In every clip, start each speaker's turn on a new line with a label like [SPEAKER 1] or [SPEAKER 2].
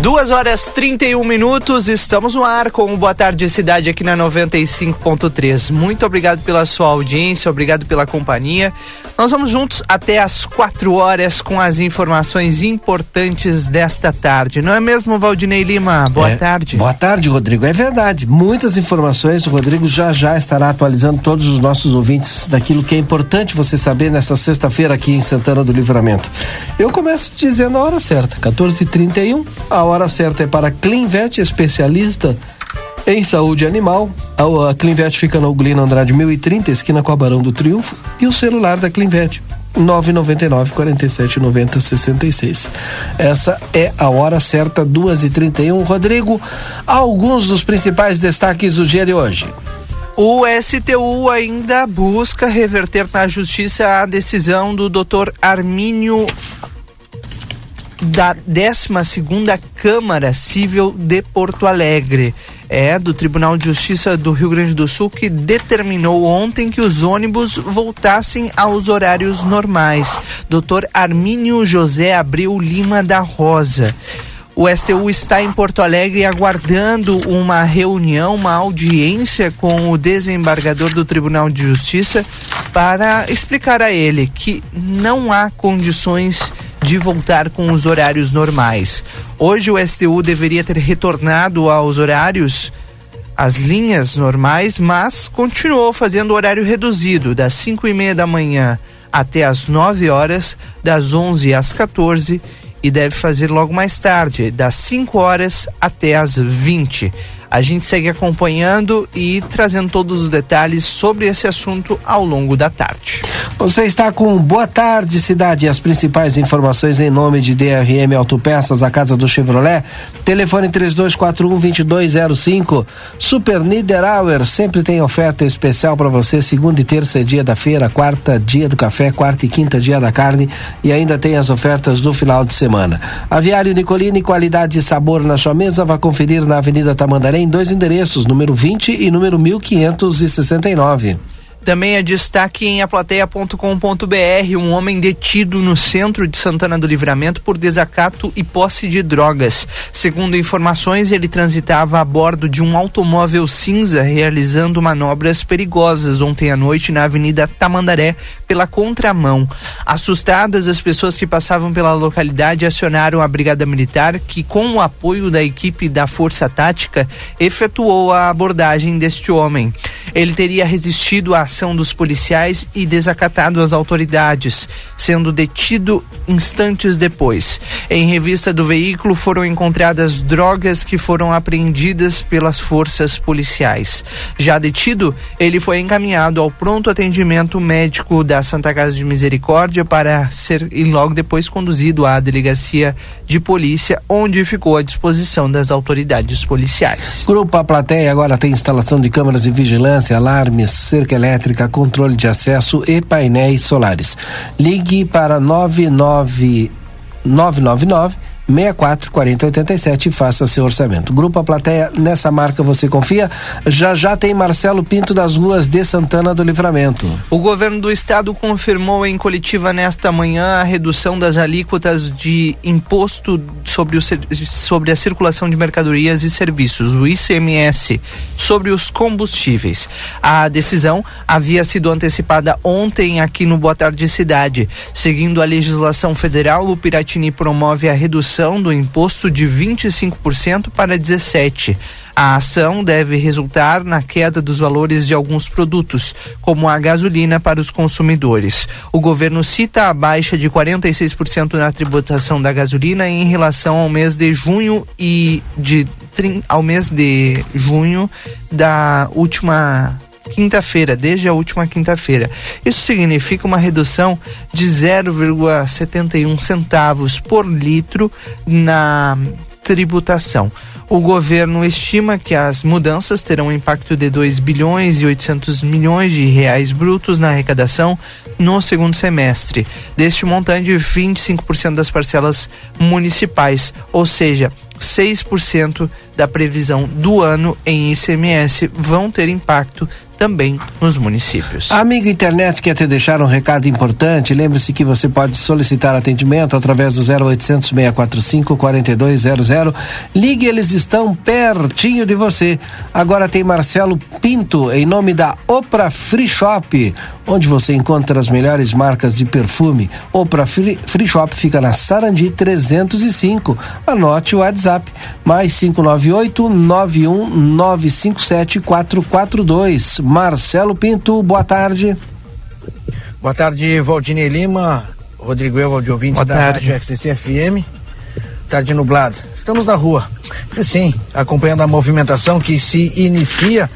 [SPEAKER 1] Duas horas 31 minutos, estamos no ar com o Boa Tarde Cidade aqui na 95.3. Muito obrigado pela sua audiência, obrigado pela companhia. Nós vamos juntos até as quatro horas com as informações importantes desta tarde. Não é mesmo, Valdinei Lima? Boa
[SPEAKER 2] é,
[SPEAKER 1] tarde.
[SPEAKER 2] Boa tarde, Rodrigo. É verdade. Muitas informações. O Rodrigo já já estará atualizando todos os nossos ouvintes daquilo que é importante você saber nessa sexta-feira aqui em Santana do Livramento. Eu começo dizendo a hora certa, 14h31. A hora certa é para Clinvet, especialista em saúde animal. A Clinvet fica na Uglino Andrade 1030, esquina com a Barão do Triunfo. E o celular da Clinvet, 999 47 90 66. Essa é a hora certa, 2 e 31 Rodrigo, alguns dos principais destaques do dia de hoje.
[SPEAKER 1] O STU ainda busca reverter na justiça a decisão do Dr. Armínio da 12 Câmara Civil de Porto Alegre. É do Tribunal de Justiça do Rio Grande do Sul que determinou ontem que os ônibus voltassem aos horários normais. Dr. Armínio José Abreu Lima da Rosa. O STU está em Porto Alegre aguardando uma reunião, uma audiência com o desembargador do Tribunal de Justiça para explicar a ele que não há condições de voltar com os horários normais. Hoje o STU deveria ter retornado aos horários as linhas normais, mas continuou fazendo horário reduzido, das 5 e meia da manhã até as 9 horas, das 11 às 14 e deve fazer logo mais tarde, das 5 horas até as 20. A gente segue acompanhando e trazendo todos os detalhes sobre esse assunto ao longo da tarde.
[SPEAKER 2] Você está com Boa Tarde Cidade, as principais informações em nome de DRM Autopeças, a casa do Chevrolet. Telefone 3241-2205. Super Niederauer sempre tem oferta especial para você. Segunda e terça é dia da feira, quarta dia do café, quarta e quinta dia da carne e ainda tem as ofertas do final de semana. Aviário Nicolini, qualidade e sabor na sua mesa. Vá conferir na Avenida Tamandaré em dois endereços, número 20 e número 1569.
[SPEAKER 1] Também é destaque em aplateia.com.br, um homem detido no centro de Santana do Livramento por desacato e posse de drogas. Segundo informações, ele transitava a bordo de um automóvel cinza realizando manobras perigosas ontem à noite na Avenida Tamandaré pela contramão. Assustadas, as pessoas que passavam pela localidade acionaram a Brigada Militar, que com o apoio da equipe da Força Tática efetuou a abordagem deste homem. Ele teria resistido à ação dos policiais e desacatado as autoridades, sendo detido instantes depois. Em revista do veículo foram encontradas drogas que foram apreendidas pelas forças policiais. Já detido, ele foi encaminhado ao pronto atendimento médico da Santa Casa de Misericórdia para ser e logo depois conduzido à delegacia de polícia, onde ficou à disposição das autoridades policiais.
[SPEAKER 2] Grupo A Plateia agora tem instalação de câmeras de vigilância, alarmes, cerca elétrica elétrica, controle de acesso e painéis solares. Ligue para 99999 64 40 87 e faça seu orçamento. Grupo A Plateia, nessa marca você confia? Já já tem Marcelo Pinto das ruas de Santana do Livramento.
[SPEAKER 1] O governo do estado confirmou em coletiva nesta manhã a redução das alíquotas de imposto sobre, o, sobre a circulação de mercadorias e serviços, o ICMS, sobre os combustíveis. A decisão havia sido antecipada ontem aqui no Boa Tarde Cidade. Seguindo a legislação federal, o Piratini promove a redução redução do imposto de 25% para 17%. A ação deve resultar na queda dos valores de alguns produtos, como a gasolina para os consumidores. O governo cita a baixa de 46% na tributação da gasolina em relação ao mês de junho e de ao mês de junho da última quinta-feira, desde a última quinta-feira. Isso significa uma redução de 0,71 centavos por litro na tributação. O governo estima que as mudanças terão um impacto de 2 bilhões e 800 milhões de reais brutos na arrecadação no segundo semestre. Deste montante, 25% das parcelas municipais, ou seja, 6% da previsão do ano em ICMS vão ter impacto também nos municípios.
[SPEAKER 2] Amigo internet quer te deixar um recado importante. Lembre-se que você pode solicitar atendimento através do 0800 645 4200. Ligue, eles estão pertinho de você. Agora tem Marcelo Pinto em nome da Opra Free Shop, onde você encontra as melhores marcas de perfume. Opra Free, Free Shop fica na Sarandi 305. Anote o WhatsApp mais 598 91957 442 Marcelo Pinto, boa tarde.
[SPEAKER 3] Boa tarde, Valdinei Lima, Rodrigo Elva de ouvintes boa da tarde. Rádio XTC FM. Tarde nublado. Estamos na rua. Sim, acompanhando a movimentação que se inicia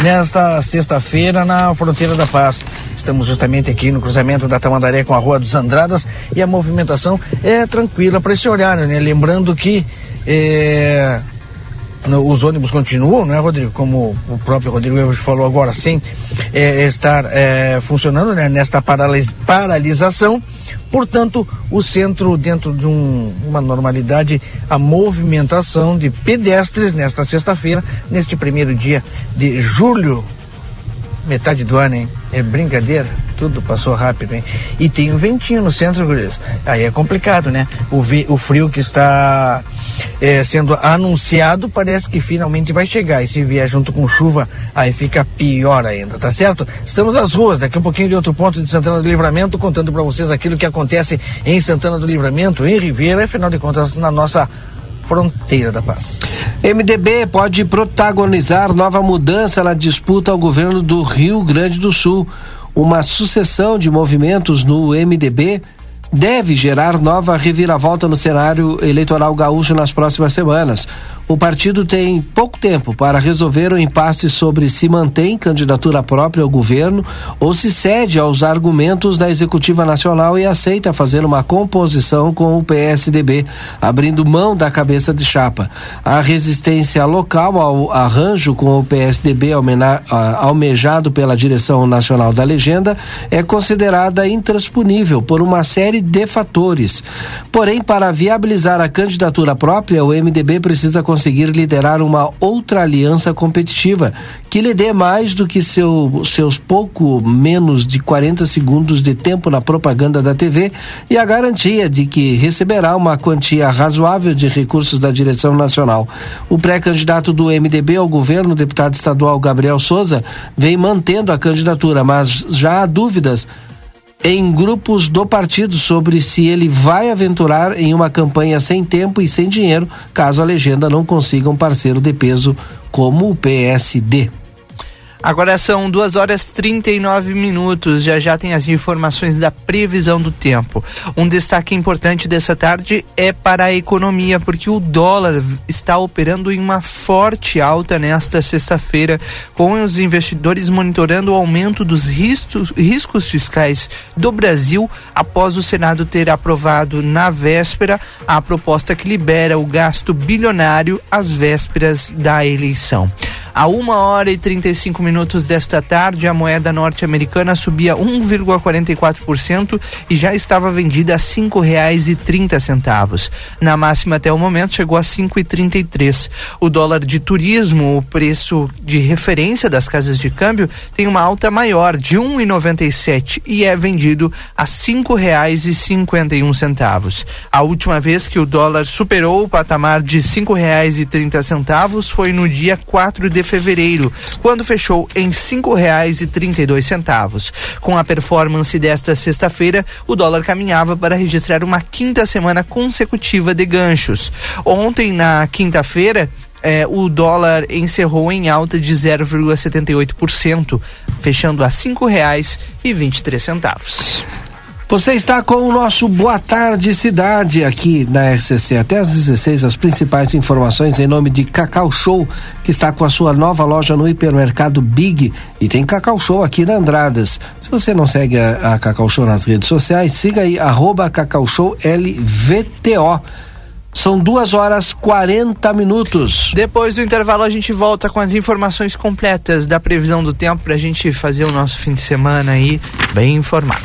[SPEAKER 3] nesta sexta-feira na fronteira da Paz. Estamos justamente aqui no cruzamento da Tamandaré com a Rua dos Andradas e a movimentação é tranquila para esse horário, né? Lembrando que é, os ônibus continuam, não é, Rodrigo? Como o próprio Rodrigo falou agora, sem é, estar é, funcionando né, nesta paralis paralisação. Portanto, o centro, dentro de um, uma normalidade, a movimentação de pedestres nesta sexta-feira, neste primeiro dia de julho, metade do ano, hein? É brincadeira, tudo passou rápido, hein? E tem um ventinho no centro, Guris. Aí é complicado, né? O, o frio que está é, sendo anunciado parece que finalmente vai chegar. E se vier junto com chuva, aí fica pior ainda, tá certo? Estamos nas ruas, daqui um pouquinho de outro ponto de Santana do Livramento, contando para vocês aquilo que acontece em Santana do Livramento, em Ribeira, afinal de contas, na nossa fronteira da paz.
[SPEAKER 2] MDB pode protagonizar nova mudança na disputa ao governo do Rio Grande do Sul. Uma sucessão de movimentos no MDB deve gerar nova reviravolta no cenário eleitoral gaúcho nas próximas semanas o partido tem pouco tempo para resolver o impasse sobre se mantém candidatura própria ao governo ou se cede aos argumentos da Executiva Nacional e aceita fazer uma composição com o PSDB, abrindo mão da cabeça de chapa. A resistência local ao arranjo com o PSDB almejado pela direção nacional da legenda é considerada intransponível por uma série de fatores. Porém, para viabilizar a candidatura própria, o MDB precisa conseguir liderar uma outra aliança competitiva que lhe dê mais do que seu, seus pouco menos de 40 segundos de tempo na propaganda da TV e a garantia de que receberá uma quantia razoável de recursos da direção nacional. O pré-candidato do MDB ao governo, deputado estadual Gabriel Souza, vem mantendo a candidatura, mas já há dúvidas em grupos do partido sobre se ele vai aventurar em uma campanha sem tempo e sem dinheiro, caso a legenda não consiga um parceiro de peso como o PSD.
[SPEAKER 1] Agora são 2 horas 39 minutos. Já já tem as informações da previsão do tempo. Um destaque importante dessa tarde é para a economia, porque o dólar está operando em uma forte alta nesta sexta-feira, com os investidores monitorando o aumento dos riscos, riscos fiscais do Brasil após o Senado ter aprovado na véspera a proposta que libera o gasto bilionário às vésperas da eleição. A uma hora e 35 minutos desta tarde, a moeda norte-americana subia 1,44% e já estava vendida a trinta centavos. Na máxima até o momento chegou a e três. O dólar de turismo, o preço de referência das casas de câmbio, tem uma alta maior de um e noventa sete é vendido a um centavos. A última vez que o dólar superou o patamar de trinta centavos foi no dia 4 de de fevereiro, quando fechou em cinco reais e trinta e dois centavos. Com a performance desta sexta-feira, o dólar caminhava para registrar uma quinta semana consecutiva de ganchos. Ontem, na quinta-feira, é, o dólar encerrou em alta de 0,78%, fechando a R$ 5,23.
[SPEAKER 2] Você está com o nosso Boa Tarde Cidade aqui na RCC. Até às 16 as principais informações em nome de Cacau Show, que está com a sua nova loja no hipermercado Big e tem Cacau Show aqui na Andradas. Se você não segue a, a Cacau Show nas redes sociais, siga aí, arroba Cacau Show LVTO. São duas horas 40 minutos.
[SPEAKER 1] Depois do intervalo, a gente volta com as informações completas da previsão do tempo para a gente fazer o nosso fim de semana aí bem informado.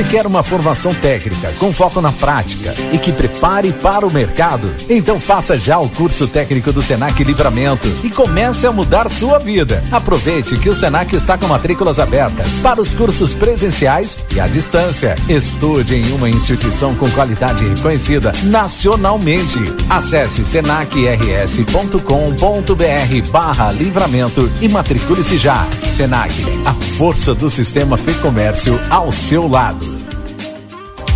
[SPEAKER 4] Você quer uma formação técnica com foco na prática e que prepare para o mercado? Então faça já o curso técnico do Senac Livramento e comece a mudar sua vida. Aproveite que o Senac está com matrículas abertas para os cursos presenciais e à distância. Estude em uma instituição com qualidade reconhecida nacionalmente. Acesse senacrs.com.br barra livramento e matricule-se já. Senac, a força do sistema Fê Comércio ao seu lado.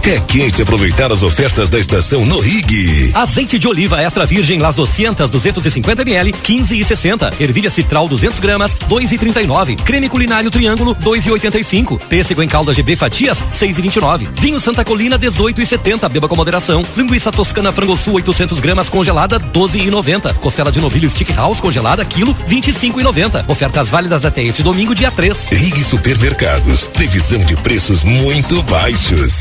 [SPEAKER 5] É quente aproveitar as ofertas da estação no Rig.
[SPEAKER 6] Azeite de oliva extra virgem Las 200 250 ml 15 e 60. Ervilha citral 200 gramas 2 e 39. Creme culinário triângulo 2 e 85. Pêssego em calda GB fatias 6 e 29. Vinho Santa Colina 18 e 70. Beba com moderação. Linguiça toscana frango sul 800 gramas congelada 12 e 90. Costela de novilho stick house congelada quilo 25 e 90. Ofertas válidas até este domingo dia 3.
[SPEAKER 5] Rig Supermercados. Previsão de preços muito baixos.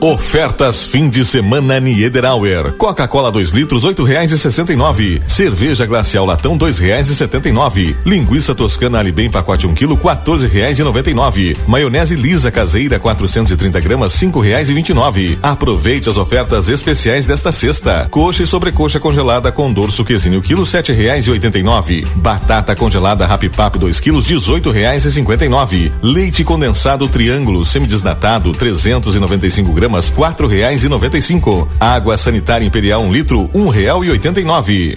[SPEAKER 7] Ofertas fim de semana Niederauer. Coca-Cola 2 litros oito reais e sessenta e nove. Cerveja glacial latão dois reais e setenta e nove. Linguiça toscana Alibem pacote 1 um quilo quatorze reais e noventa e nove. Maionese lisa caseira 430 gramas cinco reais e vinte e nove. Aproveite as ofertas especiais desta sexta. Coxa e sobrecoxa congelada com dorso quesinho quilo sete reais e oitenta e nove. Batata congelada Rapipap 2 quilos dezoito reais e cinquenta e nove. Leite condensado triângulo semidesnatado 395 gramas gramas, quatro reais e noventa e cinco. Água sanitária imperial um litro, um real e oitenta e nove.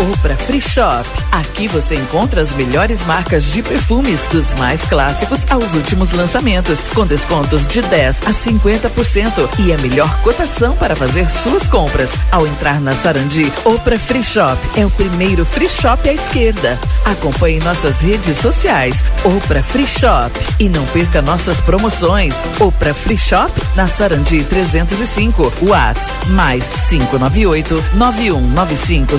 [SPEAKER 8] Opra Free Shop. Aqui você encontra as melhores marcas de perfumes, dos mais clássicos aos últimos lançamentos, com descontos de 10 a 50% e a melhor cotação para fazer suas compras. Ao entrar na Sarandi, Opra Free Shop é o primeiro free shop à esquerda. Acompanhe nossas redes sociais, Opra Free Shop e não perca nossas promoções. Opra Free Shop na Sarandi 305, Whats mais 598 9195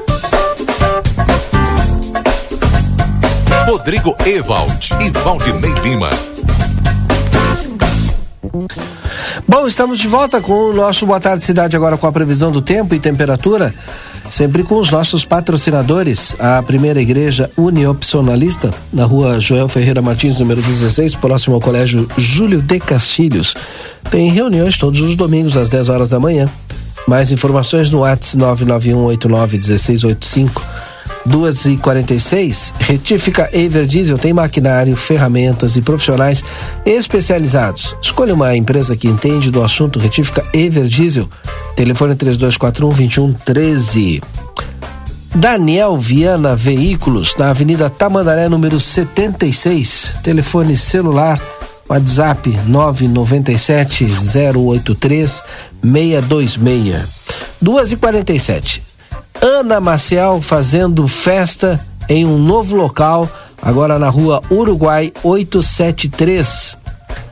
[SPEAKER 7] Rodrigo Ewald e Valdinei Lima.
[SPEAKER 2] Bom, estamos de volta com o nosso Boa Tarde Cidade agora com a previsão do tempo e temperatura, sempre com os nossos patrocinadores, a primeira igreja uniopcionalista, na rua Joel Ferreira Martins, número 16, próximo ao colégio Júlio de Castilhos. Tem reuniões todos os domingos às 10 horas da manhã. Mais informações no WhatsApp 991891685 2 e 46 Retífica Ever Diesel tem maquinário, ferramentas e profissionais especializados. Escolha uma empresa que entende do assunto Retífica Ever Diesel. Telefone 3241 2113. Daniel Viana Veículos, na Avenida Tamandaré, número 76. Telefone celular, WhatsApp 997 083 626. 2 e 47 Ana Maciel fazendo festa em um novo local, agora na rua Uruguai 873.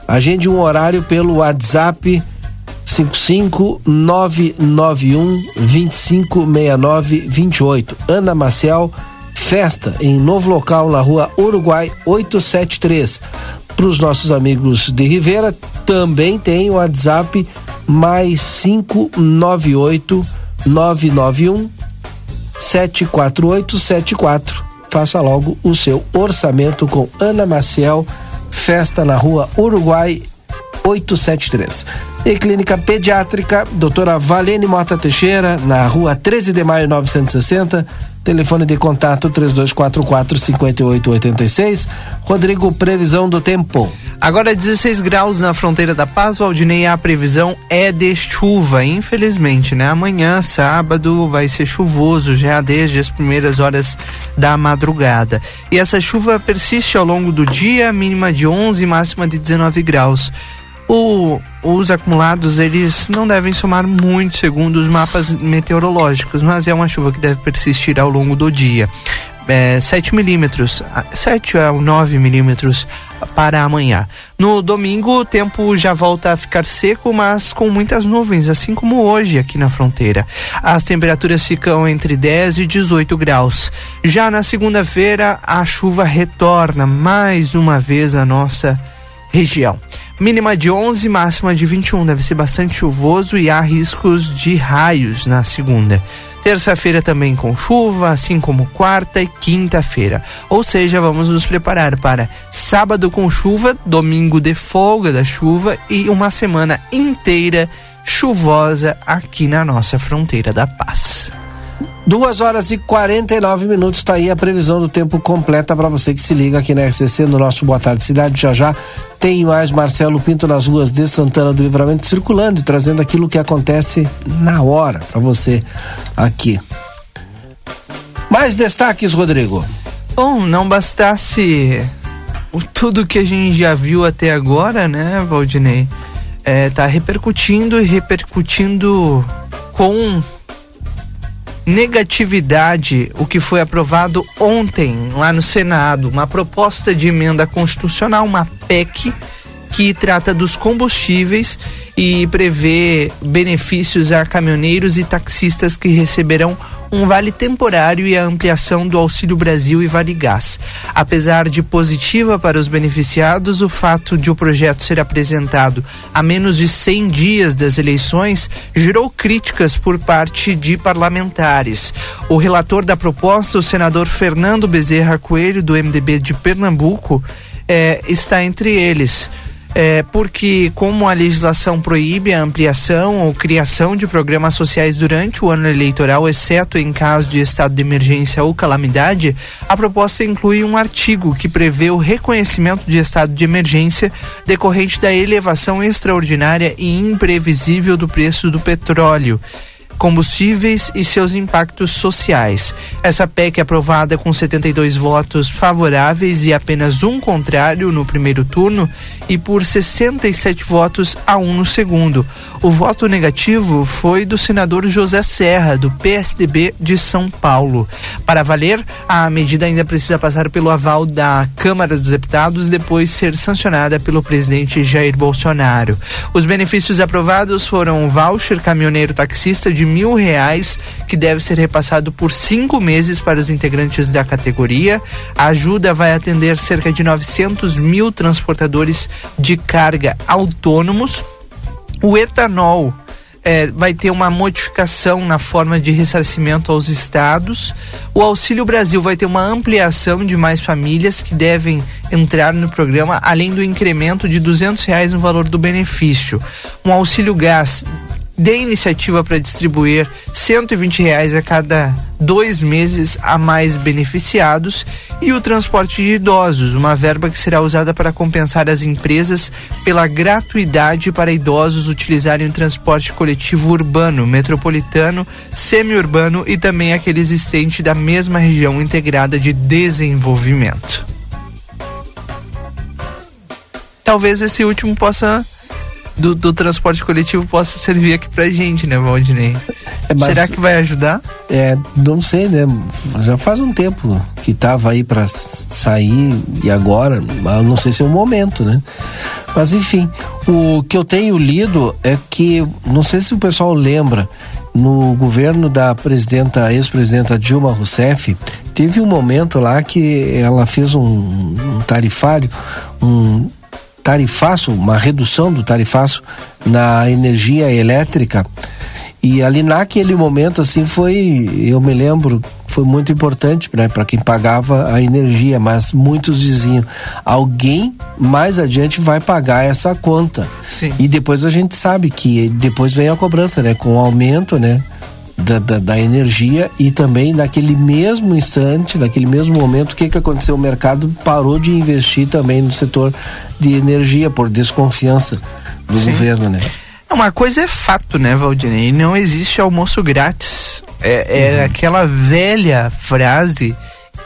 [SPEAKER 2] Agende um horário pelo WhatsApp 55991 256928. Ana Maciel, festa em novo local na rua Uruguai 873. Para os nossos amigos de Rivera, também tem o WhatsApp mais 598 991 74874. Faça logo o seu orçamento com Ana Maciel, festa na rua Uruguai 873. E Clínica Pediátrica, doutora Valene Mota Teixeira, na rua 13 de maio 960. Telefone de contato 3244-5886. Rodrigo, previsão do tempo.
[SPEAKER 1] Agora 16 graus na fronteira da Paz, Valdinei, a previsão é de chuva, infelizmente, né? Amanhã, sábado, vai ser chuvoso já desde as primeiras horas da madrugada. E essa chuva persiste ao longo do dia, mínima de 11, máxima de 19 graus. O, os acumulados eles não devem somar muito segundo os mapas meteorológicos, mas é uma chuva que deve persistir ao longo do dia. É, 7 milímetros, 7 a 9 milímetros para amanhã. No domingo, o tempo já volta a ficar seco, mas com muitas nuvens, assim como hoje aqui na fronteira. As temperaturas ficam entre 10 e 18 graus. Já na segunda-feira, a chuva retorna mais uma vez à nossa região. Mínima de 11, máxima de 21. Deve ser bastante chuvoso e há riscos de raios na segunda. Terça-feira também com chuva, assim como quarta e quinta-feira. Ou seja, vamos nos preparar para sábado com chuva, domingo de folga da chuva e uma semana inteira chuvosa aqui na nossa fronteira da paz.
[SPEAKER 2] Duas horas e 49 minutos, tá aí a previsão do tempo completa para você que se liga aqui na RCC no nosso Boa Tarde Cidade. Já já tem mais Marcelo Pinto nas ruas de Santana do Livramento circulando e trazendo aquilo que acontece na hora para você aqui. Mais destaques, Rodrigo.
[SPEAKER 1] Bom, não bastasse o tudo que a gente já viu até agora, né, Valdinei? É, tá repercutindo e repercutindo com negatividade o que foi aprovado ontem lá no Senado, uma proposta de emenda constitucional, uma PEC que trata dos combustíveis e prevê benefícios a caminhoneiros e taxistas que receberão um vale temporário e a ampliação do Auxílio Brasil e Vale Gás. Apesar de positiva para os beneficiados, o fato de o projeto ser apresentado a menos de 100 dias das eleições gerou críticas por parte de parlamentares. O relator da proposta, o senador Fernando Bezerra Coelho, do MDB de Pernambuco, é, está entre eles é, porque como a legislação proíbe a ampliação ou criação de programas sociais durante o ano eleitoral, exceto em caso de estado de emergência ou calamidade, a proposta inclui um artigo que prevê o reconhecimento de estado de emergência decorrente da elevação extraordinária e imprevisível do preço do petróleo combustíveis e seus impactos sociais. Essa PEC é aprovada com 72 votos favoráveis e apenas um contrário no primeiro turno e por 67 votos a um no segundo. O voto negativo foi do senador José Serra, do PSDB de São Paulo. Para valer, a medida ainda precisa passar pelo aval da Câmara dos Deputados e depois ser sancionada pelo presidente Jair Bolsonaro. Os benefícios aprovados foram o voucher caminhoneiro taxista de mil reais, que deve ser repassado por cinco meses para os integrantes da categoria. A ajuda vai atender cerca de 900 mil transportadores de carga autônomos. O etanol é, vai ter uma modificação na forma de ressarcimento aos estados. O Auxílio Brasil vai ter uma ampliação de mais famílias que devem entrar no programa, além do incremento de duzentos reais no valor do benefício. Um auxílio gás de iniciativa para distribuir 120 reais a cada dois meses a mais beneficiados e o transporte de idosos, uma verba que será usada para compensar as empresas pela gratuidade para idosos utilizarem o transporte coletivo urbano, metropolitano, semi-urbano e também aquele existente da mesma região integrada de desenvolvimento. Talvez esse último possa do, do, transporte coletivo possa servir aqui pra gente, né, Valdinei? É, mas, Será que vai ajudar?
[SPEAKER 2] É, não sei, né? Já faz um tempo que tava aí para sair e agora, não sei se é o momento, né? Mas enfim, o que eu tenho lido é que, não sei se o pessoal lembra, no governo da presidenta, ex-presidenta Dilma Rousseff, teve um momento lá que ela fez um, um tarifário, um tarifaço, uma redução do tarifaço na energia elétrica. E ali naquele momento, assim, foi, eu me lembro, foi muito importante né, para quem pagava a energia, mas muitos diziam: alguém mais adiante vai pagar essa conta.
[SPEAKER 1] Sim.
[SPEAKER 2] E depois a gente sabe que depois vem a cobrança, né? Com o aumento, né? Da, da, da, energia e também naquele mesmo instante, naquele mesmo momento, o que, que aconteceu? O mercado parou de investir também no setor de energia por desconfiança do Sim. governo, né?
[SPEAKER 1] Uma coisa é fato, né, Valdinei? Não existe almoço grátis. É, é uhum. aquela velha frase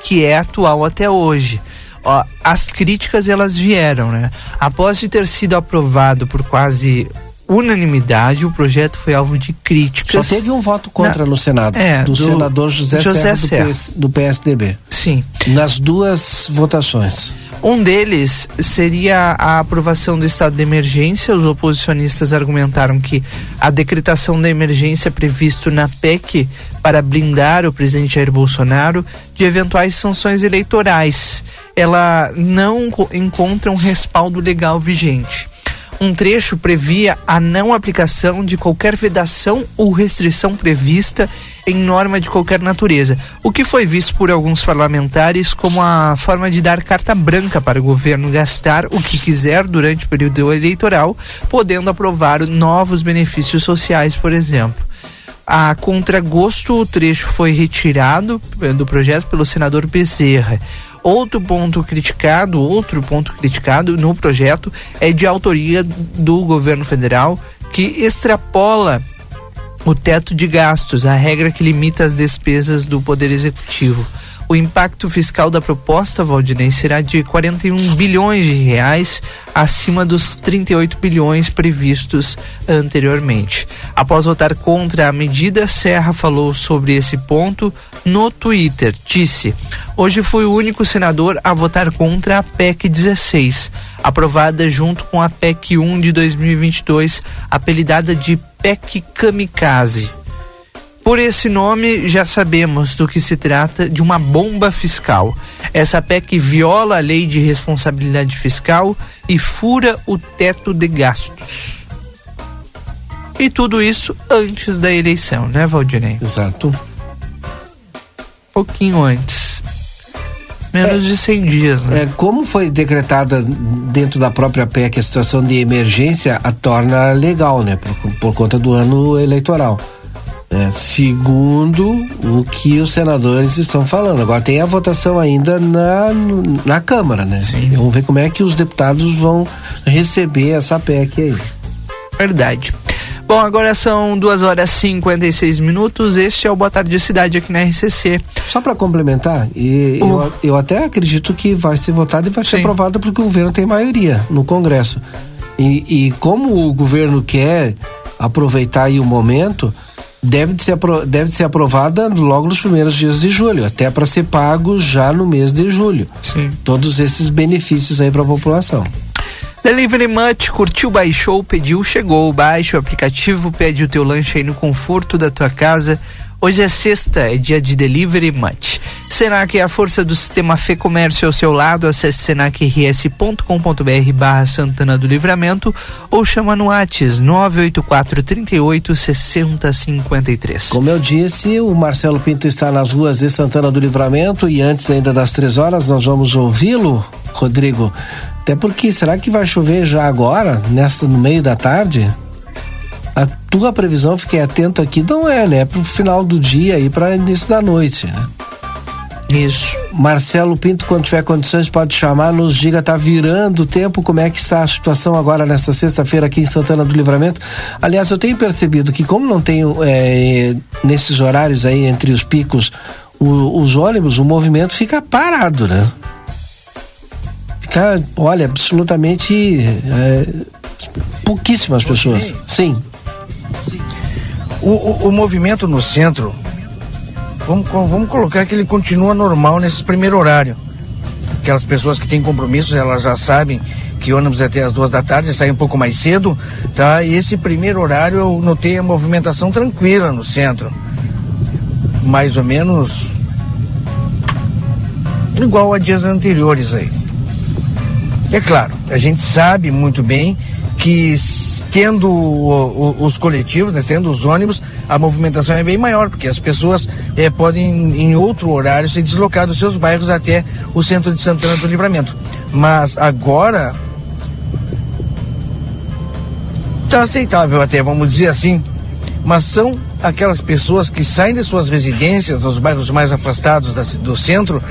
[SPEAKER 1] que é atual até hoje. Ó, as críticas elas vieram, né? Após de ter sido aprovado por quase unanimidade, o projeto foi alvo de críticas.
[SPEAKER 2] Só teve um voto contra Na, no Senado,
[SPEAKER 1] é,
[SPEAKER 2] do, do, senador José, José Serra, do, PS, do PSDB.
[SPEAKER 1] Sim.
[SPEAKER 2] Nas duas votações.
[SPEAKER 1] Um deles seria a aprovação do estado de emergência. Os oposicionistas argumentaram que a decretação da emergência previsto na PEC para blindar o presidente Jair Bolsonaro de eventuais sanções eleitorais. Ela não encontra um respaldo legal vigente um trecho previa a não aplicação de qualquer vedação ou restrição prevista em norma de qualquer natureza, o que foi visto por alguns parlamentares como a forma de dar carta branca para o governo gastar o que quiser durante o período eleitoral, podendo aprovar novos benefícios sociais, por exemplo. A contragosto, o trecho foi retirado do projeto pelo senador Bezerra. Outro ponto criticado, outro ponto criticado no projeto é de autoria do governo federal que extrapola o teto de gastos, a regra que limita as despesas do Poder Executivo. O impacto fiscal da proposta, Valdinei, será de 41 bilhões de reais, acima dos 38 bilhões previstos anteriormente. Após votar contra a medida, Serra falou sobre esse ponto no Twitter. Disse: Hoje fui o único senador a votar contra a PEC 16, aprovada junto com a PEC 1 de 2022, apelidada de PEC Kamikaze. Por esse nome, já sabemos do que se trata de uma bomba fiscal. Essa PEC viola a lei de responsabilidade fiscal e fura o teto de gastos. E tudo isso antes da eleição, né, Valdinei?
[SPEAKER 2] Exato.
[SPEAKER 1] Pouquinho antes. Menos é, de 100 dias, né?
[SPEAKER 2] É, como foi decretada dentro da própria PEC a situação de emergência, a torna legal, né? Por, por conta do ano eleitoral. É, segundo o que os senadores estão falando. Agora tem a votação ainda na, na Câmara, né? Sim. Vamos ver como é que os deputados vão receber essa PEC aí.
[SPEAKER 1] Verdade. Bom, agora são duas horas e 56 minutos. Este é o Boa Tarde Cidade aqui na RCC.
[SPEAKER 2] Só para complementar, e, eu, eu até acredito que vai ser votado e vai Sim. ser aprovado porque o governo tem maioria no Congresso. E, e como o governo quer aproveitar aí o momento, deve ser, deve ser aprovada logo nos primeiros dias de julho, até para ser pago já no mês de julho. Sim. Todos esses benefícios aí para a população.
[SPEAKER 1] Delivery Much, curtiu, baixou, pediu, chegou. Baixa o aplicativo, pede o teu lanche aí no conforto da tua casa. Hoje é sexta, é dia de Delivery Much. Senac é a força do sistema Fê Comércio ao seu lado. Acesse senacrs.com.br barra Santana do Livramento ou chama no Whats 984 38 60 53.
[SPEAKER 2] Como eu disse, o Marcelo Pinto está nas ruas de Santana do Livramento e antes ainda das três horas nós vamos ouvi-lo, Rodrigo, até porque, será que vai chover já agora, nessa, no meio da tarde? A tua previsão, fiquei atento aqui, não é, né? É pro final do dia e para início da noite, né?
[SPEAKER 1] Isso.
[SPEAKER 2] Marcelo Pinto, quando tiver condições, pode chamar, nos diga, tá virando o tempo, como é que está a situação agora nessa sexta-feira aqui em Santana do Livramento. Aliás, eu tenho percebido que como não tenho é, nesses horários aí entre os picos o, os ônibus, o movimento fica parado, né? ficar, olha, absolutamente é, pouquíssimas pessoas. Sim.
[SPEAKER 3] O, o, o, movimento no centro, vamos, vamos colocar que ele continua normal nesse primeiro horário. Aquelas pessoas que têm compromissos, elas já sabem que ônibus é até as duas da tarde, sai um pouco mais cedo, tá? E esse primeiro horário eu notei a movimentação tranquila no centro. Mais ou menos igual a dias anteriores aí. É claro, a gente sabe muito bem que tendo o, o, os coletivos, né, tendo os ônibus, a movimentação é bem maior, porque as pessoas é, podem, em outro horário, se deslocar dos seus bairros até o centro de Santana do Livramento. Mas agora está aceitável até, vamos dizer assim. Mas são aquelas pessoas que saem de suas residências nos bairros mais afastados da, do centro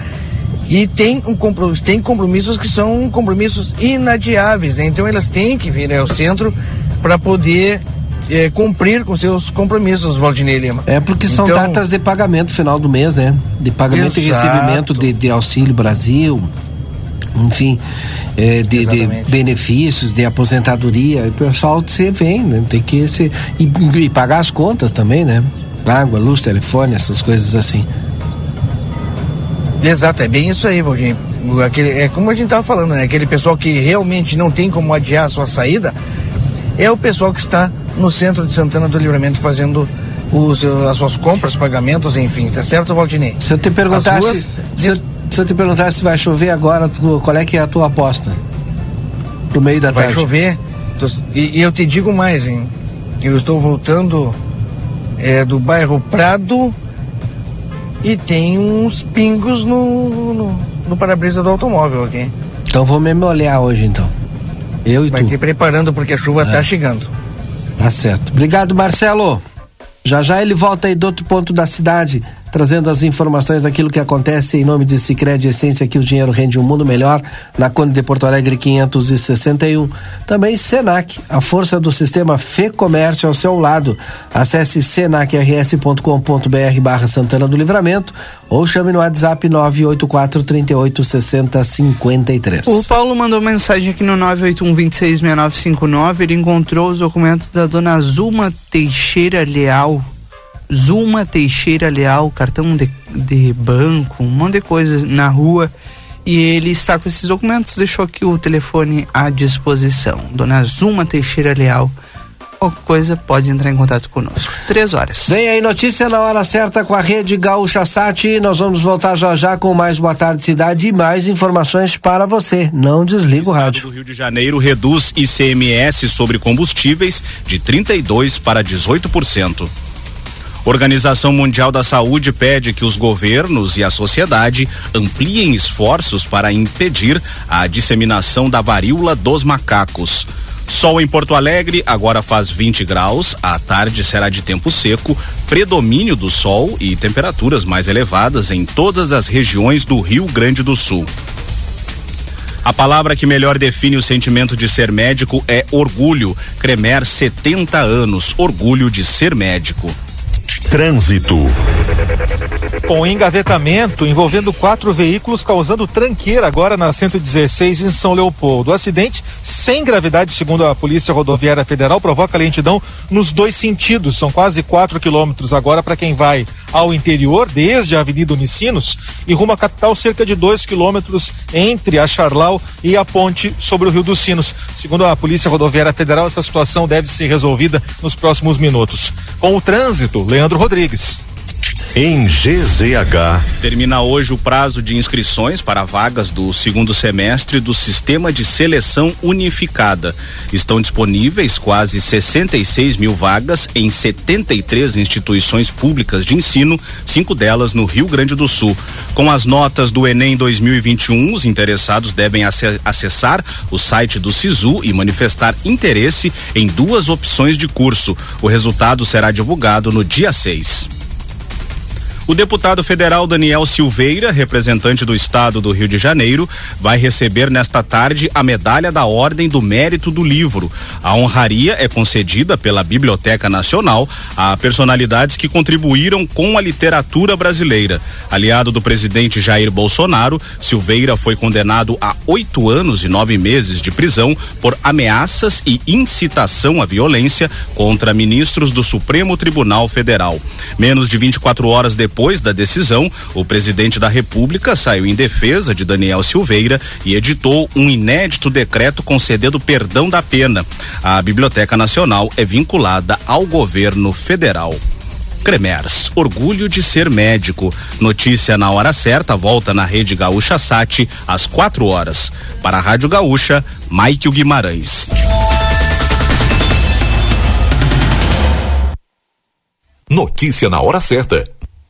[SPEAKER 3] e tem, um tem compromissos que são compromissos inadiáveis, né? Então elas têm que vir ao centro para poder é, cumprir com seus compromissos, Valdinei Lima.
[SPEAKER 2] É porque são então, datas de pagamento final do mês, né? De pagamento exato. e recebimento de, de Auxílio Brasil, enfim, é, de, de, benefícios, de aposentadoria. O pessoal se vem, né? Tem que se. E, e pagar as contas também, né? Água, luz, telefone, essas coisas assim.
[SPEAKER 3] Exato, é bem isso aí, Valdinho. Aquele, é como a gente estava falando, né? Aquele pessoal que realmente não tem como adiar a sua saída é o pessoal que está no centro de Santana do Livramento fazendo os, as suas compras, pagamentos, enfim, tá certo, Valdinei?
[SPEAKER 2] Se eu te perguntasse, ruas, se, eu, se eu te perguntasse se vai chover agora, qual é que é a tua aposta? No meio da
[SPEAKER 3] vai
[SPEAKER 2] tarde.
[SPEAKER 3] Vai chover. E, e, eu te digo mais, hein? Eu estou voltando é, do bairro Prado e tem uns pingos no, no, no para-brisa do automóvel aqui.
[SPEAKER 2] Então vou me olhar hoje então. Eu e
[SPEAKER 3] Vai
[SPEAKER 2] tu.
[SPEAKER 3] te preparando porque a chuva está é. chegando.
[SPEAKER 2] Tá certo. Obrigado, Marcelo. Já já ele volta aí do outro ponto da cidade trazendo as informações daquilo que acontece em nome de Sicredi Essência, que o dinheiro rende um mundo melhor, na Conde de Porto Alegre 561. Também Senac, a força do sistema Fê Comércio ao seu lado. Acesse senacrs.com.br barra Santana do Livramento ou chame no WhatsApp 984 38 60 53.
[SPEAKER 1] O Paulo mandou mensagem aqui no 981 266959. Ele encontrou os documentos da dona Zuma Teixeira Leal Zuma Teixeira Leal, cartão de, de banco, um monte de coisa na rua. E ele está com esses documentos, deixou aqui o telefone à disposição. Dona Zuma Teixeira Leal. Qualquer coisa pode entrar em contato conosco. Três horas.
[SPEAKER 2] Vem aí notícia na hora certa com a rede Gaúcha Sat. Nós vamos voltar já já com mais Boa Tarde Cidade e mais informações para você. Não desliga o, o rádio.
[SPEAKER 9] O Rio de Janeiro reduz ICMS sobre combustíveis de 32 para 18%. Organização Mundial da Saúde pede que os governos e a sociedade ampliem esforços para impedir a disseminação da varíola dos macacos. Sol em Porto Alegre, agora faz 20 graus. À tarde será de tempo seco, predomínio do sol e temperaturas mais elevadas em todas as regiões do Rio Grande do Sul. A palavra que melhor define o sentimento de ser médico é orgulho. Cremer 70 anos, orgulho de ser médico.
[SPEAKER 10] Trânsito.
[SPEAKER 11] Com engavetamento envolvendo quatro veículos causando tranqueira agora na 116 em São Leopoldo. O acidente, sem gravidade, segundo a Polícia Rodoviária Federal, provoca lentidão nos dois sentidos. São quase quatro quilômetros agora para quem vai ao interior, desde a Avenida Unicinos, e rumo à capital, cerca de dois quilômetros entre a Charlau e a ponte sobre o Rio dos Sinos. Segundo a Polícia Rodoviária Federal, essa situação deve ser resolvida nos próximos minutos. Com o trânsito, Leandro Rodrigues.
[SPEAKER 10] Em GZH.
[SPEAKER 9] Termina hoje o prazo de inscrições para vagas do segundo semestre do Sistema de Seleção Unificada. Estão disponíveis quase 66 mil vagas em 73 instituições públicas de ensino, cinco delas no Rio Grande do Sul. Com as notas do Enem 2021, os interessados devem acessar o site do SISU e manifestar interesse em duas opções de curso. O resultado será divulgado no dia 6. O deputado federal Daniel Silveira, representante do estado do Rio de Janeiro, vai receber nesta tarde a medalha da Ordem do Mérito do Livro. A honraria é concedida pela Biblioteca Nacional a personalidades que contribuíram com a literatura brasileira. Aliado do presidente Jair Bolsonaro, Silveira foi condenado a oito anos e nove meses de prisão por ameaças e incitação à violência contra ministros do Supremo Tribunal Federal. Menos de 24 horas depois depois da decisão, o presidente da República saiu em defesa de Daniel Silveira e editou um inédito decreto concedendo perdão da pena. A Biblioteca Nacional é vinculada ao governo federal. Cremers, orgulho de ser médico. Notícia na hora certa, volta na Rede Gaúcha Sat, às quatro horas. Para a Rádio Gaúcha, Mike Guimarães.
[SPEAKER 10] Notícia na hora certa.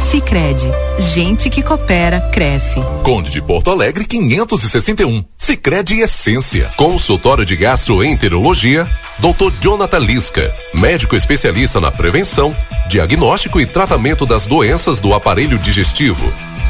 [SPEAKER 12] Sicredi, gente que coopera cresce.
[SPEAKER 10] Conde de Porto Alegre 561. Sicredi Essência. Consultório de Gastroenterologia, Dr. Jonathan Lisca, médico especialista na prevenção, diagnóstico e tratamento das doenças do aparelho digestivo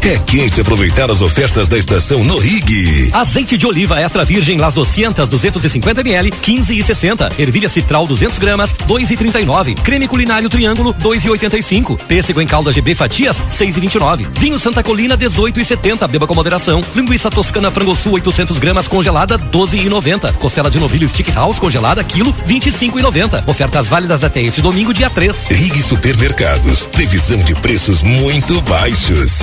[SPEAKER 5] É quente aproveitar as ofertas da estação no Rig.
[SPEAKER 6] Azeite de oliva extra virgem Las 200 250 ml 15 e 60. Ervilha citral 200 gramas 2 e 39. Creme culinário triângulo 2 e 85. Pêssego em calda GB fatias 6 e 29. Vinho Santa Colina 18 e 70. Beba com moderação. Linguiça toscana frango sul 800 gramas congelada 12 e 90. Costela de novilho stick house congelada quilo 25 e 90. Ofertas válidas até este domingo dia 3.
[SPEAKER 5] Rig Supermercados. Previsão de preços muito baixos.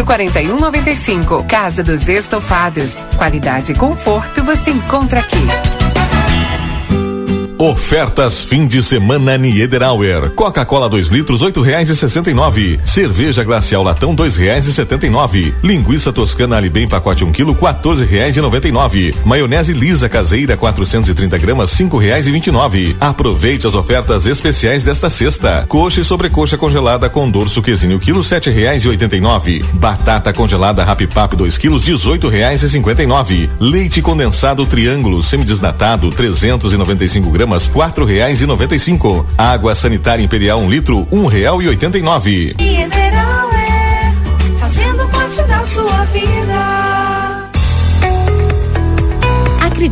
[SPEAKER 13] 4195. Casa dos Estofados. Qualidade e conforto você encontra aqui.
[SPEAKER 7] Ofertas fim de semana Niederauer. Coca-Cola 2 litros, oito reais e sessenta e nove. Cerveja glacial latão, dois reais e setenta e nove. Linguiça toscana Alibem pacote um quilo, quatorze reais e noventa e nove. Maionese lisa caseira, 430 gramas, cinco reais e vinte e nove. Aproveite as ofertas especiais desta sexta. Coxa e sobrecoxa congelada com dorso quesinho quilo, sete reais e oitenta e nove. Batata congelada Rapipap 2 quilos, dezoito reais e cinquenta e nove. Leite condensado triângulo semidesnatado, 395 gramas gramas, quatro reais e noventa e cinco. Água sanitária imperial um litro, um real e oitenta e nove.
[SPEAKER 14] Mineral é fazendo parte da sua vida.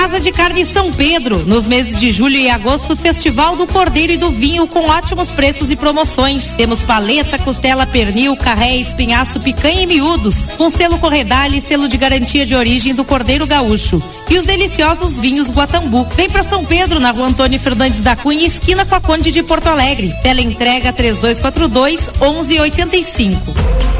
[SPEAKER 15] Casa de Carne São Pedro. Nos meses de julho e agosto, Festival do Cordeiro e do Vinho com ótimos preços e promoções. Temos paleta, costela, pernil, carré, espinhaço, picanha e miúdos, com selo Corredale e selo de garantia de origem do Cordeiro Gaúcho. E os deliciosos vinhos Guatambu. Vem pra São Pedro, na rua Antônio Fernandes da Cunha, esquina com a Conde de Porto Alegre. Tela entrega 3242 1185.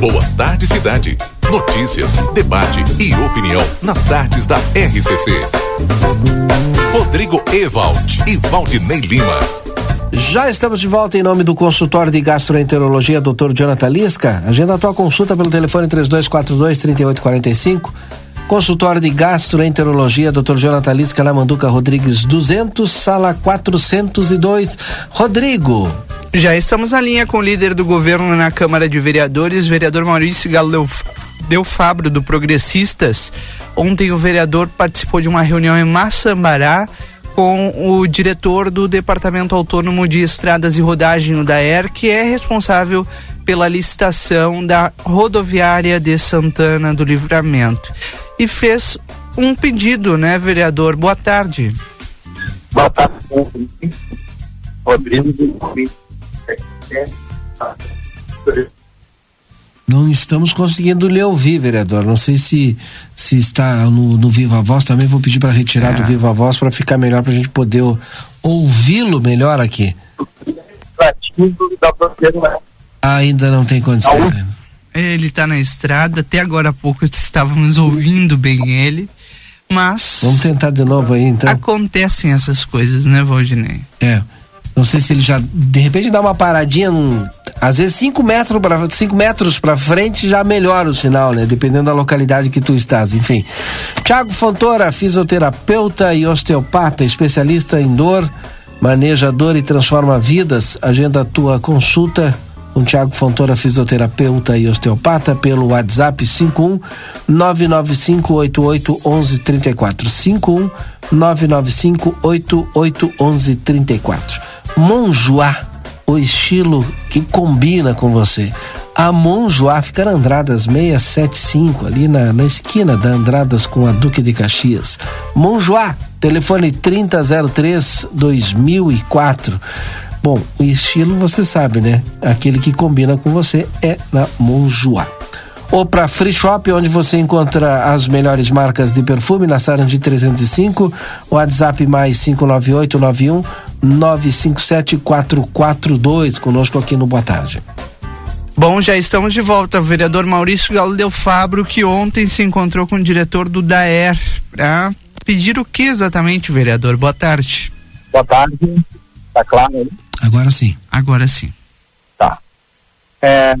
[SPEAKER 10] Boa tarde, cidade. Notícias, debate e opinião nas tardes da RCC. Rodrigo Ewald e Valdinei Lima.
[SPEAKER 2] Já estamos de volta em nome do consultório de gastroenterologia Dr. Jonathan Lisca. Agenda a tua consulta pelo telefone 3242-3845. Consultório de gastroenterologia Dr. Jonathan Lisca na Manduca Rodrigues 200, sala 402. Rodrigo.
[SPEAKER 1] Já estamos na linha com o líder do governo na Câmara de Vereadores, vereador Maurício Galo Del Fabro, do Progressistas. Ontem o vereador participou de uma reunião em Maçambará com o diretor do Departamento Autônomo de Estradas e Rodagem, o DAER, que é responsável pela licitação da rodoviária de Santana do Livramento. E fez um pedido, né, vereador? Boa tarde.
[SPEAKER 16] Boa tarde, Rodrigo.
[SPEAKER 2] Não estamos conseguindo lhe ouvir, vereador. Não sei se, se está no, no Viva Voz. Também vou pedir para retirar
[SPEAKER 1] É.
[SPEAKER 2] do Viva Voz para ficar melhor, para a gente poder ouvi-lo melhor aqui.
[SPEAKER 16] administrativo da.
[SPEAKER 2] Ainda não tem condições. Né?
[SPEAKER 1] Ele está na estrada, até agora há pouco estávamos ouvindo bem ele, mas.
[SPEAKER 2] Vamos tentar de novo aí então.
[SPEAKER 1] Acontecem essas coisas, né, Valdinei?
[SPEAKER 2] É. Não sei se ele já, de repente, dá uma paradinha, num, às vezes 5 metros para cinco metros para frente já melhora o sinal, né? Dependendo da localidade que tu estás, enfim. Tiago Fontoura, fisioterapeuta e osteopata, especialista em dor, maneja dor e transforma vidas. Agenda a tua consulta com Tiago Fontoura, fisioterapeuta e osteopata, pelo WhatsApp 51 995 88 11 34. 51 995 88 11 34. Monjoá, o estilo que combina com você. A Monjoá fica na Andradas 675, ali na, na esquina da Andradas com a Duque de Caxias. Monjoá, telefone 3003 2004. Bom, o estilo você sabe, né? Aquele que combina com você é na Monjoá ou para Free Shop, onde você encontra as melhores marcas de perfume na Sarandi 305, WhatsApp mais 59891 957442, conosco aqui no Boa Tarde.
[SPEAKER 1] Bom, já estamos de volta. O vereador Maurício Galo Del Fabro, que ontem se encontrou com o diretor do DAER para pedir o que exatamente, vereador? Boa tarde.
[SPEAKER 16] Boa tarde. Tá claro aí?
[SPEAKER 2] Agora sim.
[SPEAKER 1] Agora sim.
[SPEAKER 16] Tá. É,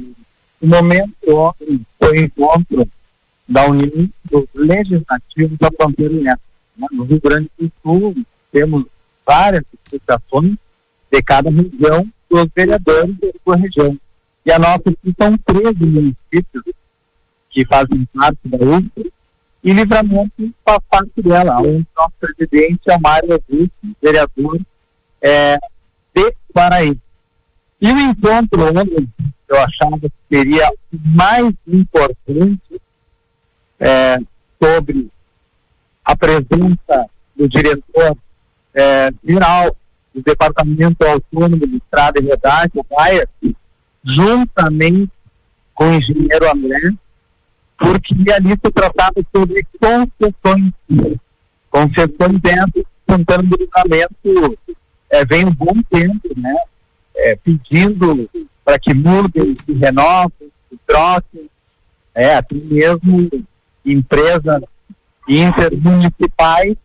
[SPEAKER 16] o momento ontem foi o encontro da União dos Legislativos da Fronteira Oeste. Né? No Rio Grande do Sul, temos várias associações de cada região dos vereadores da sua região. E a nossa aqui são 13 municípios que fazem parte da UFA e Livramento faz parte dela, onde nosso presidente é o Mário Augusto, vereador é, de Paraíba. E o encontro onde eu achava que seria mais importante é, sobre a presença do diretor é, geral do Departamento Autônomo de Estrada e Rodagem, o Baia, juntamente com o engenheiro André, porque ali se tratava sobre concessões. Concessões dentro Santana do Livramento é, vem um bom tempo, né? É, pedindo para que mudem, se renovem, se troquem, é, até mesmo empresas intermunicipais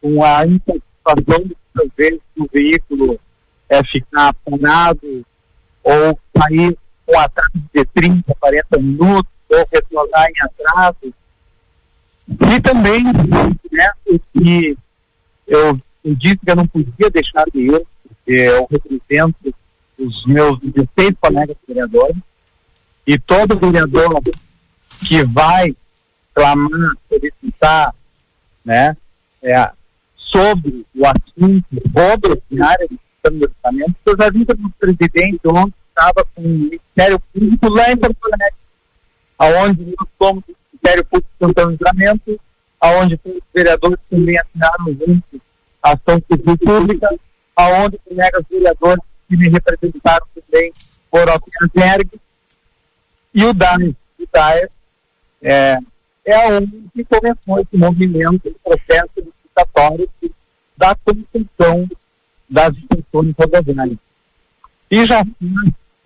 [SPEAKER 16] com a insatisfação muitas vezes do veículo é ficar parado ou sair com atraso de 30, 40 minutos ou retornar em atraso. E também, né, que eu, eu disse que eu não podia deixar de ir, porque eu represento os meus 16 colegas vereadores, e todo vereador que vai clamar, solicitar, né, é, sobre o assunto, sobre a área de orçamento, eu já vi que o presidente ontem estava com o Ministério Público lá em Porto Alegre, aonde nós somos o Ministério Público de Livramento, aonde os vereadores também assinaram juntos ação civil pública, aonde colegas vereadores que me representaram também foram apenas e o DAE, o DAE é, é onde que começou esse movimento, esse processo licitatório da construção das estações rodoviárias. E já,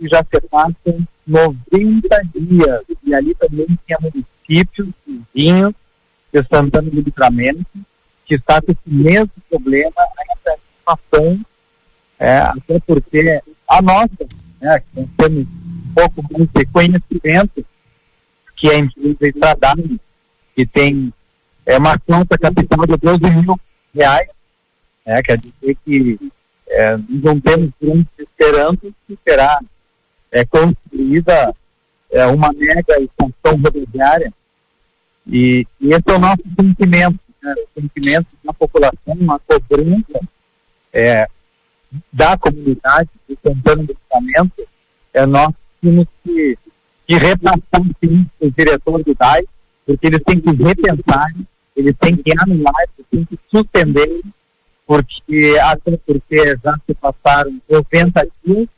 [SPEAKER 16] e já se passam 90 dias, e ali também tinha municípios vizinhos de Santana do Livramento, que está com esse mesmo problema ainda situação é, até porque a nossa, né, que temos um pouco mais de conhecimento, que é a empresa Estradado, que tem é, uma conta capital de 12 mil reais, né, quer dizer que é, não temos grandes esperanças que será é, construída é, uma mega estação rodoviária. E, e, esse é o nosso sentimento, né, o sentimento da população, uma cobrança é, da comunidade, do Santana do Livramento, é, nós temos que, que repassar sim o diretor do DAI, porque eles têm que repensar, eles têm que anular, eles têm que suspender, porque até porque já se passaram 90 dias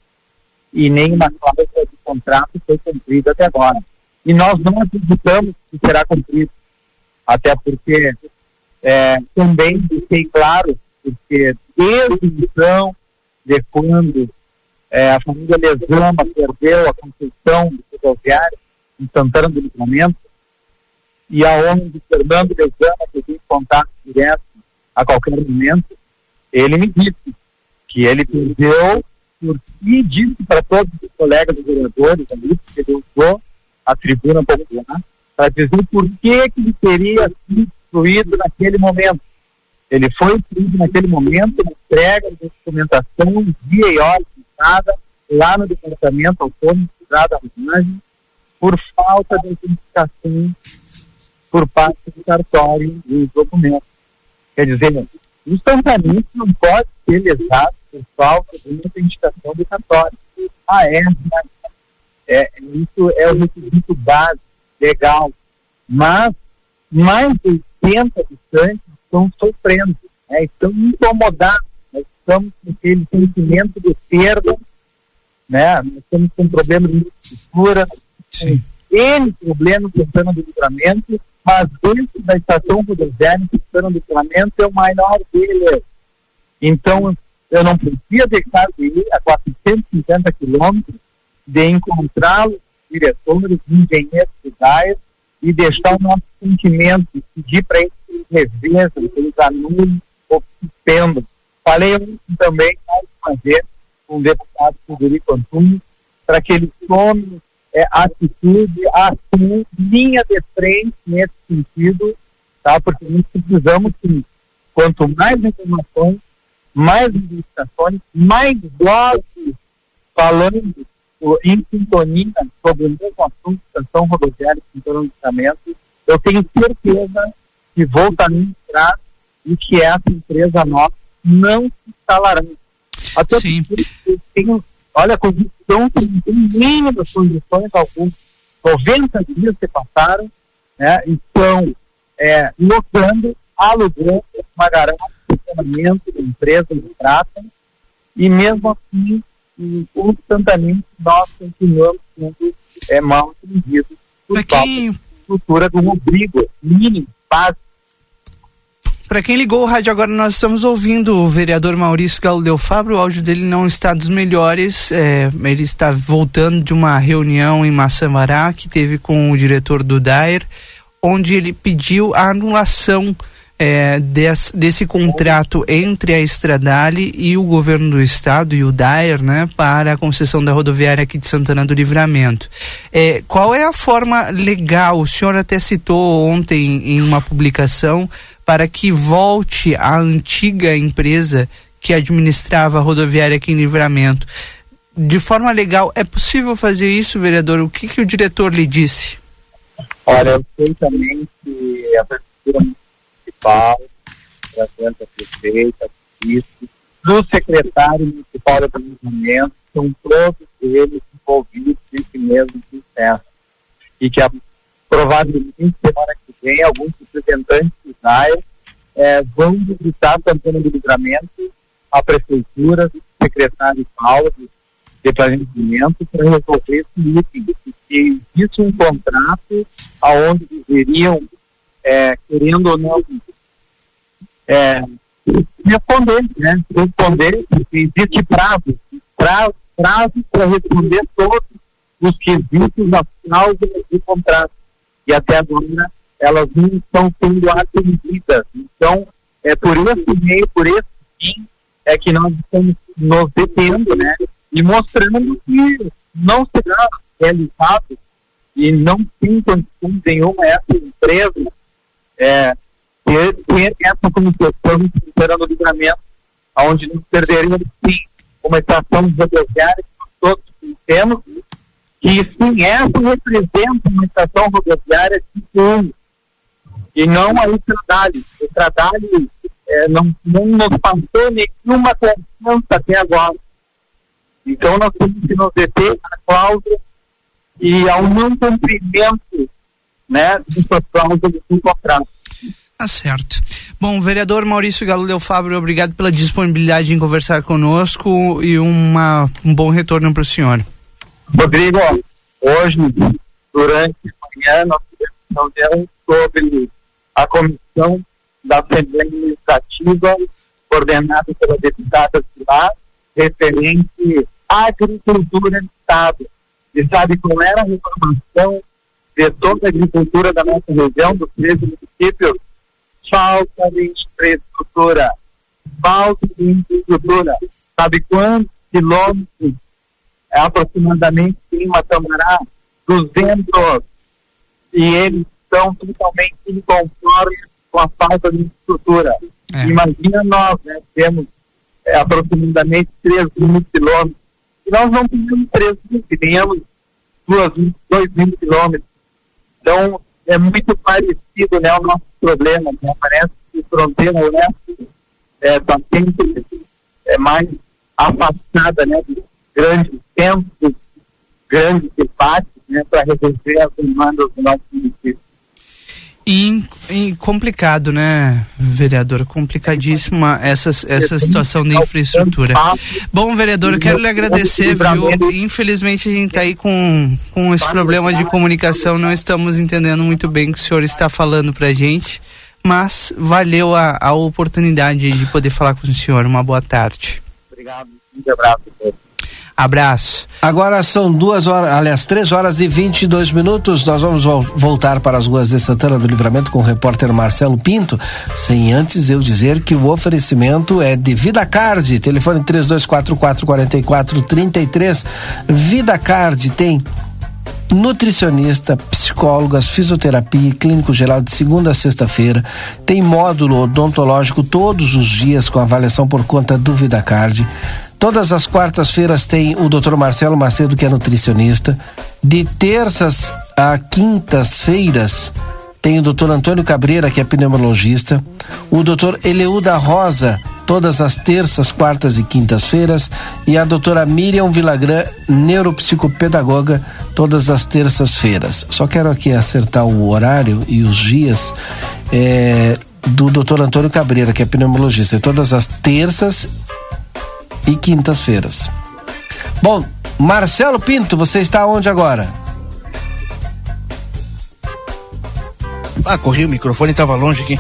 [SPEAKER 16] e nenhuma cláusula de contrato foi cumprida até agora. E nós não acreditamos que será cumprido, até porque é, também fiquei claro, porque desde então de quando é, a família Lesama perdeu a construção do rodoviário em Santana do Livramento, e aonde Fernando Lesama, que tem contato direto a qualquer momento, ele me disse que ele perdeu si disse para todos os colegas vereadores ali, porque ele usou a tribuna popular, para dizer por que, que ele teria sido destruído naquele momento. Ele foi destruído naquele momento, entrega de documentação, dia e hora nada lá no departamento autônomo por falta de identificação por parte do cartório dos documentos. Quer dizer, instantaneamente não pode ser lesado por falta de identificação do cartório. Ah, é, é, isso é o requisito básico, legal. Mas mais de 80 habitantes estão sofrendo, né, estão incomodados, nós estamos com aquele sentimento de perda, né, nós estamos com problemas de estrutura, N problemas no plano de livramento, mas dentro da estação rodoviária, o plano de livramento é o maior deles. Então, eu não podia deixar de ir a 450 quilômetros, de encontrar os diretores, engenheiros de e deixar o nosso sentimento, pedir para eles que revezam, que eles anulem ou suspendam. Falei também, mais uma vez, com o deputado Federico Antunes, para que ele tome é, atitude, ação, linha de frente nesse sentido, tá? porque nós precisamos que, quanto mais informações, mais investigações, mais vozes falando em sintonia sobre o mesmo assunto, estação rodoviária e planejamento, eu tenho certeza que vou administrar e que essa empresa nossa não se instalará. Até
[SPEAKER 1] Sim.
[SPEAKER 16] porque tem, olha, a condição que não tem mínimas condições algumas. 90 dias se passaram, né, estão é, lotando, alugando uma garagem de funcionamento da empresa de trata, e mesmo assim, e, constantemente, nós continuamos sendo é, mal atendidos por falta
[SPEAKER 1] quem-
[SPEAKER 16] de estrutura do rubrico mínimo, básico.
[SPEAKER 1] Para quem ligou o rádio agora, nós estamos ouvindo o vereador Maurício Galo Del Fabro. O áudio dele não está dos melhores. é, ele está voltando de uma reunião em Massamará que teve com o diretor do DAER, onde ele pediu a anulação é, des- desse contrato entre a Estradale e o governo do estado e o DAER, né, para a concessão da rodoviária aqui de Santana do Livramento. É, qual é a forma legal? O senhor até citou ontem em uma publicação para que volte a antiga empresa que administrava a rodoviária aqui em Livramento. De forma legal, é possível fazer isso, vereador? O que, que o diretor lhe disse?
[SPEAKER 16] Olha, eu sei também que a prefeitura municipal, através da prefeita, isso, do secretário municipal de planejamento, são todos eles envolvidos nesse mesmo processo. E que a, provavelmente semana que vem alguns representantes do DAE eh, vão visitar Santana do Livramento, a prefeitura, o secretário Paulo de, planejamento para resolver esse item. Porque existe um contrato aonde deveriam, eh, querendo ou não, é, responder, né? Responder, existe prazo, prazo, para responder todos os quesitos das cláusulas do contrato. E até agora elas não estão sendo atendidas. Então, é por esse meio, por esse fim, é que nós estamos nos detendo, né? E mostrando que não será realizado e não tem condição nenhuma essa empresa é, ter, ter essa concessão esperando o livramento, onde nós perderemos sim uma estação rodoviária que todos temos, que sim, essa representa uma estação rodoviária tipo 1, e não a Estradale. A Estradale é, não, não nos passou nenhuma confiança até agora. Então nós temos que nos deter a cláusula e ao não cumprimento né, dessas cláusulas do contrato.
[SPEAKER 1] Tá certo. Bom, vereador Maurício Galo Del Fabro, obrigado pela disponibilidade em conversar conosco e uma, um bom retorno para o senhor.
[SPEAKER 16] Rodrigo, hoje, durante a manhã, nós tivemos reunião sobre a comissão da Assembleia Legislativa, coordenada pela deputada Pilar, referente à agricultura do Estado. E sabe qual era a reclamação de toda a agricultura da nossa região, dos 13 municípios? Falta de infraestrutura. Falta de infraestrutura. Sabe quantos quilômetros é, aproximadamente em Matambará? 200. E eles estão totalmente inconformes com a falta de infraestrutura. É. Imagina nós, né, temos é, aproximadamente 3 mil quilômetros, e nós não temos 3 mil, temos 2 mil quilômetros. Então, é muito parecido né, o nosso problema, né? parece que fronteira oeste está é, sempre é, mais afastada né, dos grandes centros, grandes debates né, para resolver as demandas do nosso município.
[SPEAKER 1] E, e, complicado, né, vereador? Complicadíssima essa, essa situação da infraestrutura. Bom, vereador, quero lhe agradecer, viu? Infelizmente a gente está aí com, com esse problema de comunicação, não estamos entendendo muito bem o que o senhor está falando para gente, mas valeu a, a oportunidade de poder falar com o senhor. Uma boa tarde.
[SPEAKER 16] Obrigado, um abraço.
[SPEAKER 1] Abraço.
[SPEAKER 2] Agora são duas horas, aliás, três horas e 22 minutos. Nós vamos voltar para as ruas de Santana do Livramento com o repórter Marcelo Pinto. Sem antes eu dizer que o oferecimento é de Vida Card. Telefone 3244-4433. Vida Card tem nutricionista, psicólogas, fisioterapia e clínico geral de segunda a sexta-feira. Tem módulo odontológico todos os dias com avaliação por conta do VidaCard. Todas as quartas-feiras tem o Dr. Marcelo Macedo, que é nutricionista. De terças a quintas-feiras tem o Dr. Antônio Cabreira, que é pneumologista. O Dr. Eleuda Rosa, todas as terças, quartas e quintas-feiras. E a doutora Miriam Vilagran, neuropsicopedagoga, todas as terças-feiras. Só quero aqui acertar o horário e os dias. É, do Dr. Antônio Cabreira, que é pneumologista, todas as terças e quintas-feiras. Bom, Marcelo Pinto, você está onde agora?
[SPEAKER 3] Ah, corri, o microfone estava longe aqui.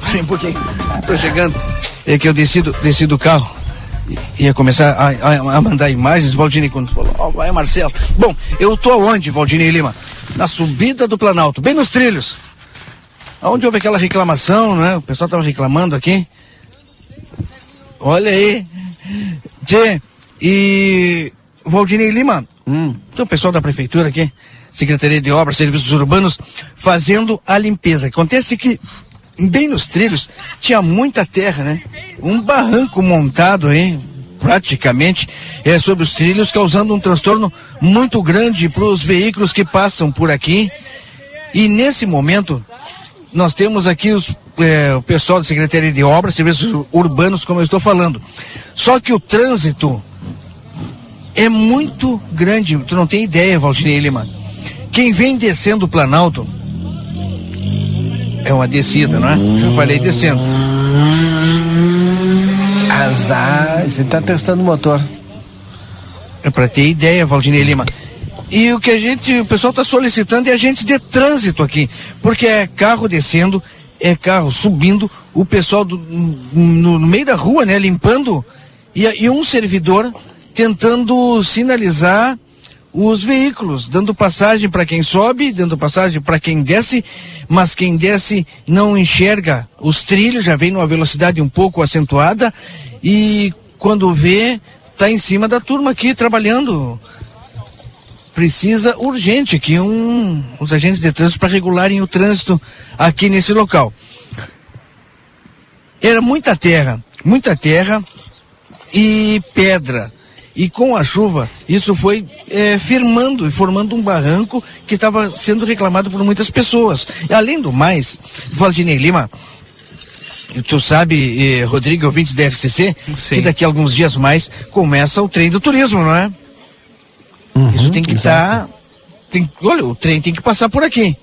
[SPEAKER 3] Parei um pouquinho. Tô chegando. É que eu desci do, desci do carro. Ia começar a, a, a mandar imagens. Valdini, quando falou, oh, vai Marcelo. Bom, eu tô onde, Valdini Lima? Na subida do Planalto, bem nos trilhos. Onde houve aquela reclamação, né? O pessoal tava reclamando aqui. Olha aí, Tchê, e Valdinei Lima, hum. tem o pessoal da prefeitura aqui, Secretaria de Obras, Serviços Urbanos, fazendo a limpeza. Acontece que bem nos trilhos tinha muita terra, né? Um barranco montado aí, praticamente, é, sobre os trilhos, causando um transtorno muito grande para os veículos que passam por aqui. E nesse momento, nós temos aqui os é, o pessoal da Secretaria de Obras, Serviços Urbanos, como eu estou falando. Só que o trânsito é muito grande, tu não tem ideia, Valdinei Lima. Quem vem descendo o Planalto é uma descida, não é? Já falei descendo.
[SPEAKER 2] Azar, você está testando o motor.
[SPEAKER 3] É para ter ideia, Valdinei Lima. E o que a gente, o pessoal está solicitando é agentes de trânsito aqui, porque é carro descendo, é carro subindo, o pessoal do, no, no, meio da rua, né, limpando, e, e um servidor tentando sinalizar os veículos, dando passagem para quem sobe, dando passagem para quem desce, mas quem desce não enxerga. Os trilhos, já vem numa velocidade um pouco acentuada e quando vê, tá em cima da turma aqui trabalhando precisa urgente que um, os agentes de trânsito para regularem o trânsito aqui nesse local. Era muita terra, muita terra e pedra. E com a chuva, isso foi é, firmando e formando um barranco que estava sendo reclamado por muitas pessoas. E, além do mais, Valdinei Lima, tu sabe, eh, Rodrigo, ouvintes da RCC, Sim. que daqui a alguns dias mais começa o trem do turismo, não é? Uhum, Isso tem que estar. Tá, tem, olha, o trem tem que passar por aqui.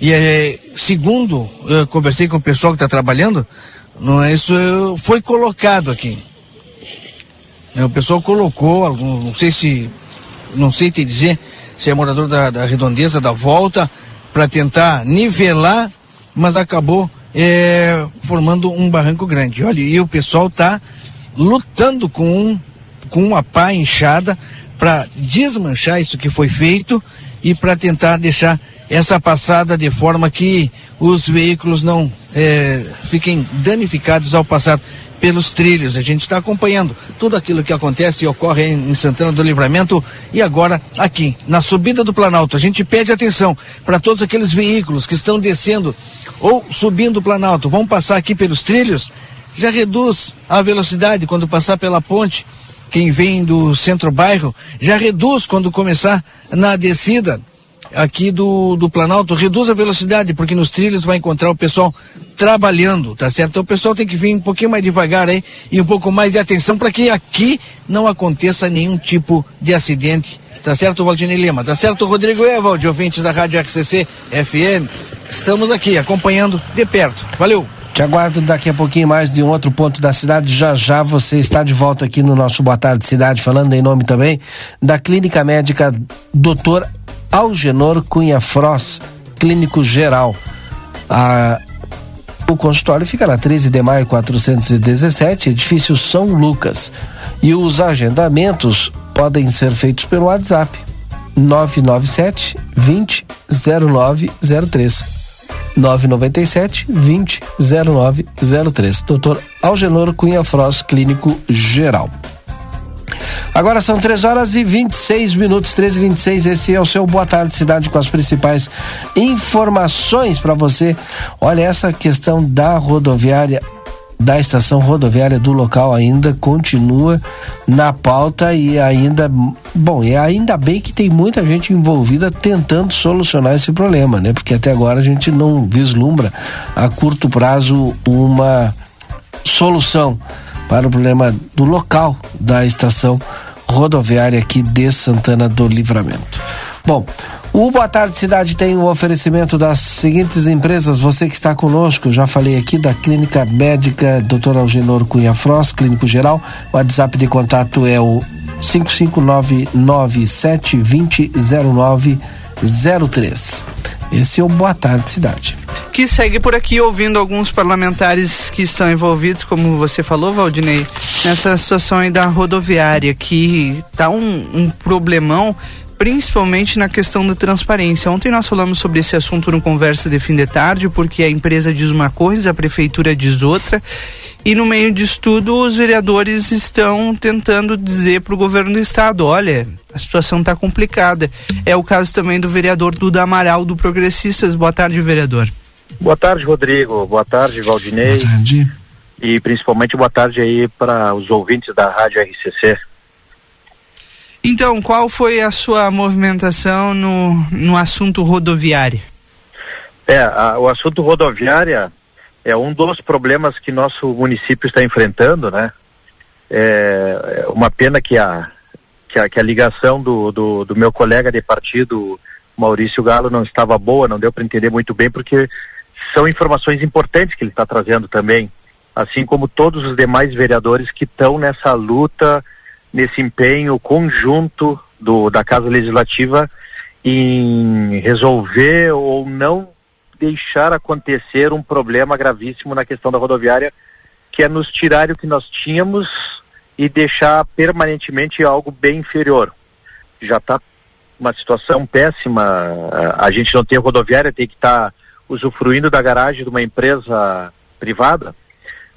[SPEAKER 3] E é, segundo, eu conversei com o pessoal que está trabalhando, não é isso foi colocado aqui. É, o pessoal colocou, algum, não sei se, não sei te dizer se é morador da, da redondeza da volta para tentar nivelar, mas acabou é, formando um barranco grande. Olha, e o pessoal está lutando com um, com uma pá inchada para desmanchar isso que foi feito e para tentar deixar essa passada de forma que os veículos não é, fiquem danificados ao passar pelos trilhos. A gente está acompanhando tudo aquilo que acontece e ocorre em, Santana do Livramento e agora aqui na subida do Planalto. A gente pede atenção para todos aqueles veículos que estão descendo ou subindo o Planalto, vão passar aqui pelos trilhos, já reduz a velocidade quando passar pela ponte. Quem vem do centro bairro já reduz quando começar na descida aqui do, do Planalto, reduz a velocidade, porque nos trilhos vai encontrar o pessoal trabalhando, tá certo? Então o pessoal tem que vir um pouquinho mais devagar aí e um pouco mais de atenção para que aqui não aconteça nenhum tipo de acidente. Tá certo, Valdinei Lima? Tá certo, Rodrigo Evald, ouvintes da Rádio RCC FM. Estamos aqui acompanhando de perto. Valeu!
[SPEAKER 2] Te aguardo daqui a pouquinho mais de um outro ponto da cidade. Já já você está de volta aqui no nosso Boa Tarde Cidade, falando em nome também da Clínica Médica Doutor Algenor Cunha Froz, Clínico Geral. A, o consultório fica na 13 de maio 417, edifício São Lucas. E os agendamentos podem ser feitos pelo WhatsApp 997 20 0903. 997 20 0903. Doutor Algenor Cunha Frost, Clínico Geral. Agora são 3 horas e 26 minutos, 13 e 26. Esse é o seu Boa Tarde Cidade com as principais informações para você. Olha, essa questão da rodoviária da estação rodoviária do local ainda continua na pauta e ainda bom e ainda bem que tem muita gente envolvida tentando solucionar esse problema né? Porque até agora a gente não vislumbra a curto prazo uma solução para o problema do local da estação rodoviária aqui de Santana do Livramento. Bom o Boa Tarde Cidade tem o um oferecimento das seguintes empresas. Você que está conosco, já falei aqui da Clínica Médica Dr. Algenor Cunha Frost, Clínico Geral. O WhatsApp de contato é o 55997200903. Esse é o Boa Tarde Cidade.
[SPEAKER 1] Que segue por aqui ouvindo alguns parlamentares que estão envolvidos, como você falou, Valdinei, nessa situação aí da rodoviária, que tá um, um problemão principalmente na questão da transparência. Ontem nós falamos sobre esse assunto no Conversa de Fim de Tarde, porque a empresa diz uma coisa, a prefeitura diz outra, e no meio disso tudo os vereadores estão tentando dizer para o governo do estado, olha, a situação está complicada. É o caso também do vereador Duda Amaral, do Progressistas. Boa tarde, vereador.
[SPEAKER 17] Boa tarde, Rodrigo. Boa tarde, Valdinei.
[SPEAKER 2] Boa tarde.
[SPEAKER 17] E principalmente boa tarde aí para os ouvintes da Rádio RCC.
[SPEAKER 1] Então, qual foi a sua movimentação no, no assunto rodoviário?
[SPEAKER 17] É, a, o assunto rodoviária é um dos problemas que nosso município está enfrentando, né? É, é uma pena que a, que a, que a ligação do, do, do meu colega de partido, Maurício Galo, não estava boa, não deu para entender muito bem, porque são informações importantes que ele está trazendo também, assim como todos os demais vereadores que estão nessa luta nesse empenho conjunto do, da Casa Legislativa em resolver ou não deixar acontecer um problema gravíssimo na questão da rodoviária, que é nos tirar o que nós tínhamos e deixar permanentemente algo bem inferior. Já está uma situação péssima, a gente não tem rodoviária, tem que estar tá usufruindo da garagem de uma empresa privada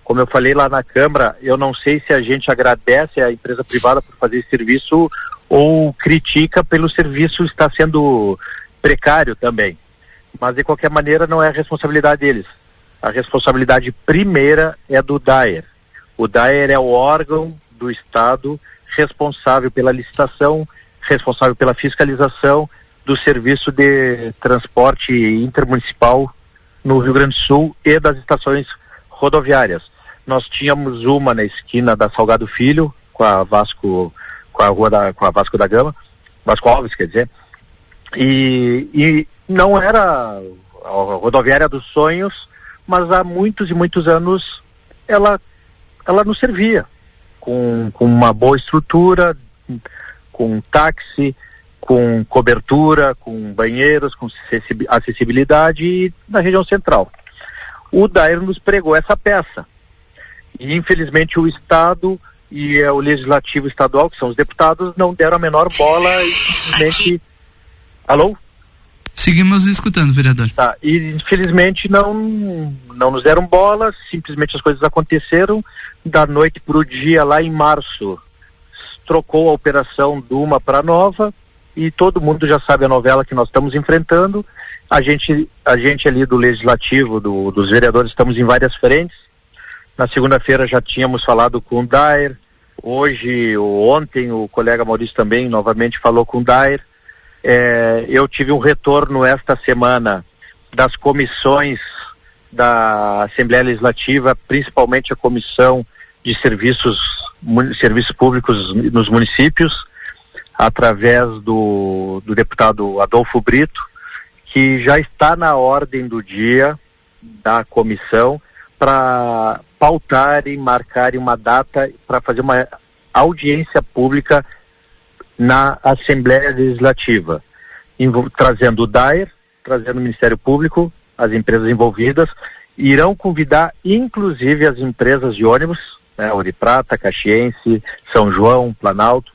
[SPEAKER 17] como eu falei lá na Câmara, eu não sei se a gente agradece à empresa privada por fazer esse serviço ou critica pelo serviço estar sendo precário também. Mas de qualquer maneira não é a responsabilidade deles. A responsabilidade primeira é do DAER. O DAER é o órgão do Estado responsável pela licitação, responsável pela fiscalização do serviço de transporte intermunicipal no Rio Grande do Sul e das estações rodoviárias nós tínhamos uma na esquina da Salgado Filho, com a Vasco, com a rua da, com a Vasco da Gama, Vasco Alves, quer dizer, e, e não era a rodoviária dos sonhos, mas há muitos e muitos anos ela, ela nos servia, com, com uma boa estrutura, com táxi, com cobertura, com banheiros, com acessibilidade na região central. O Dair nos pregou essa peça. E infelizmente o Estado e é, o legislativo estadual, que são os deputados, não deram a menor bola e simplesmente. Alô?
[SPEAKER 1] Seguimos escutando, vereador.
[SPEAKER 17] Tá, e infelizmente não, não nos deram bola, simplesmente as coisas aconteceram da noite para o dia lá em março. Trocou a operação de uma para nova e todo mundo já sabe a novela que nós estamos enfrentando. A gente, a gente ali do legislativo, do, dos vereadores, estamos em várias frentes. Na segunda-feira já tínhamos falado com o Dair. Hoje, ou ontem, o colega Maurício também novamente falou com o Dair é, eu tive um retorno esta semana das comissões da Assembleia Legislativa, principalmente a comissão de serviços, serviços públicos nos municípios, através do, do deputado Adolfo Brito, que já está na ordem do dia da comissão para pautar e marcar uma data para fazer uma audiência pública na Assembleia Legislativa, trazendo o DAER, trazendo o Ministério Público, as empresas envolvidas, irão convidar inclusive as empresas de ônibus, né, Prata, Caxiense, São João, Planalto,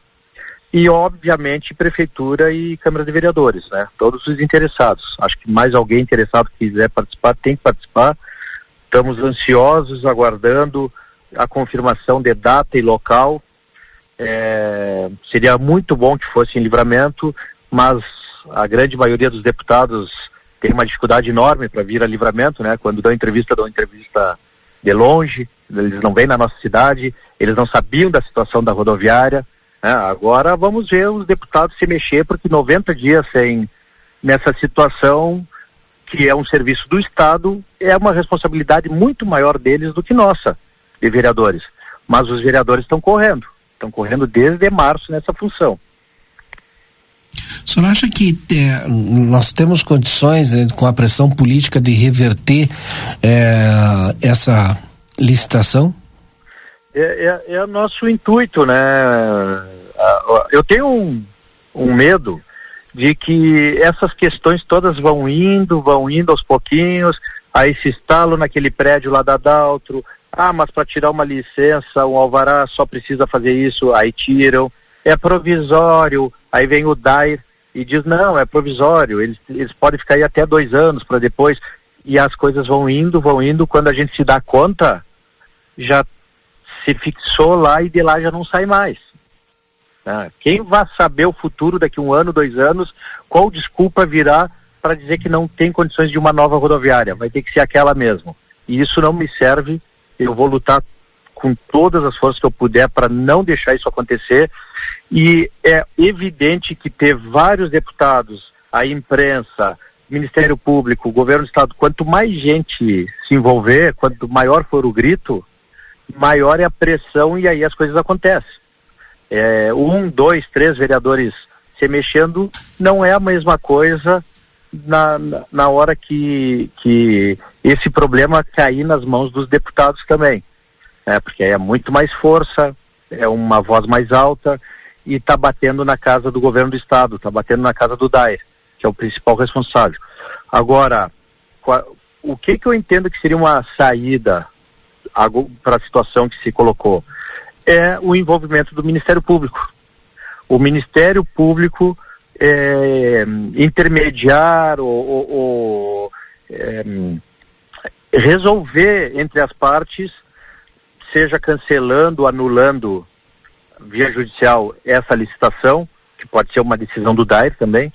[SPEAKER 17] e obviamente Prefeitura e Câmara de Vereadores, né, todos os interessados. Acho que mais alguém interessado que quiser participar tem que participar. Estamos ansiosos, aguardando a confirmação de data e local é, seria muito bom que fosse em livramento, mas a grande maioria dos deputados tem uma dificuldade enorme para vir a livramento, né? Quando dão entrevista, dão entrevista de longe, eles não vêm na nossa cidade, eles não sabiam da situação da rodoviária. Né? Agora vamos ver os deputados se mexer, porque 90 dias sem nessa situação que é um serviço do Estado, é uma responsabilidade muito maior deles do que nossa, de vereadores. Mas os vereadores estão correndo estão correndo desde março nessa função.
[SPEAKER 2] O senhor acha que é, nós temos condições, é, com a pressão política, de reverter é, essa licitação?
[SPEAKER 17] É, é, é nosso intuito, né? Eu tenho um, um medo de que essas questões todas vão indo, vão indo aos pouquinhos, aí se instalam naquele prédio lá da Daltro, ah, mas para tirar uma licença, um alvará só precisa fazer isso, aí tiram. É provisório, aí vem o DAIR e diz, não, é provisório, eles, eles podem ficar aí até dois anos para depois. E as coisas vão indo, vão indo, quando a gente se dá conta, já se fixou lá e de lá já não sai mais. Ah, quem vai saber o futuro daqui um ano, dois anos, qual desculpa virá para dizer que não tem condições de uma nova rodoviária? Vai ter que ser aquela mesmo. E isso não me serve eu vou lutar com todas as forças que eu puder para não deixar isso acontecer. E é evidente que ter vários deputados, a imprensa, Ministério Público, governo do Estado, quanto mais gente se envolver, quanto maior for o grito, maior é a pressão e aí as coisas acontecem. É, um, dois, três vereadores se mexendo não é a mesma coisa na, na hora que, que esse problema cair nas mãos dos deputados também. Né? Porque é muito mais força, é uma voz mais alta e está batendo na casa do governo do estado, está batendo na casa do DAE, que é o principal responsável. Agora, o que, que eu entendo que seria uma saída para a situação que se colocou? É o envolvimento do Ministério Público. O Ministério Público é, intermediar ou, ou, ou é, resolver entre as partes, seja cancelando, anulando via judicial essa licitação, que pode ser uma decisão do DAIR também,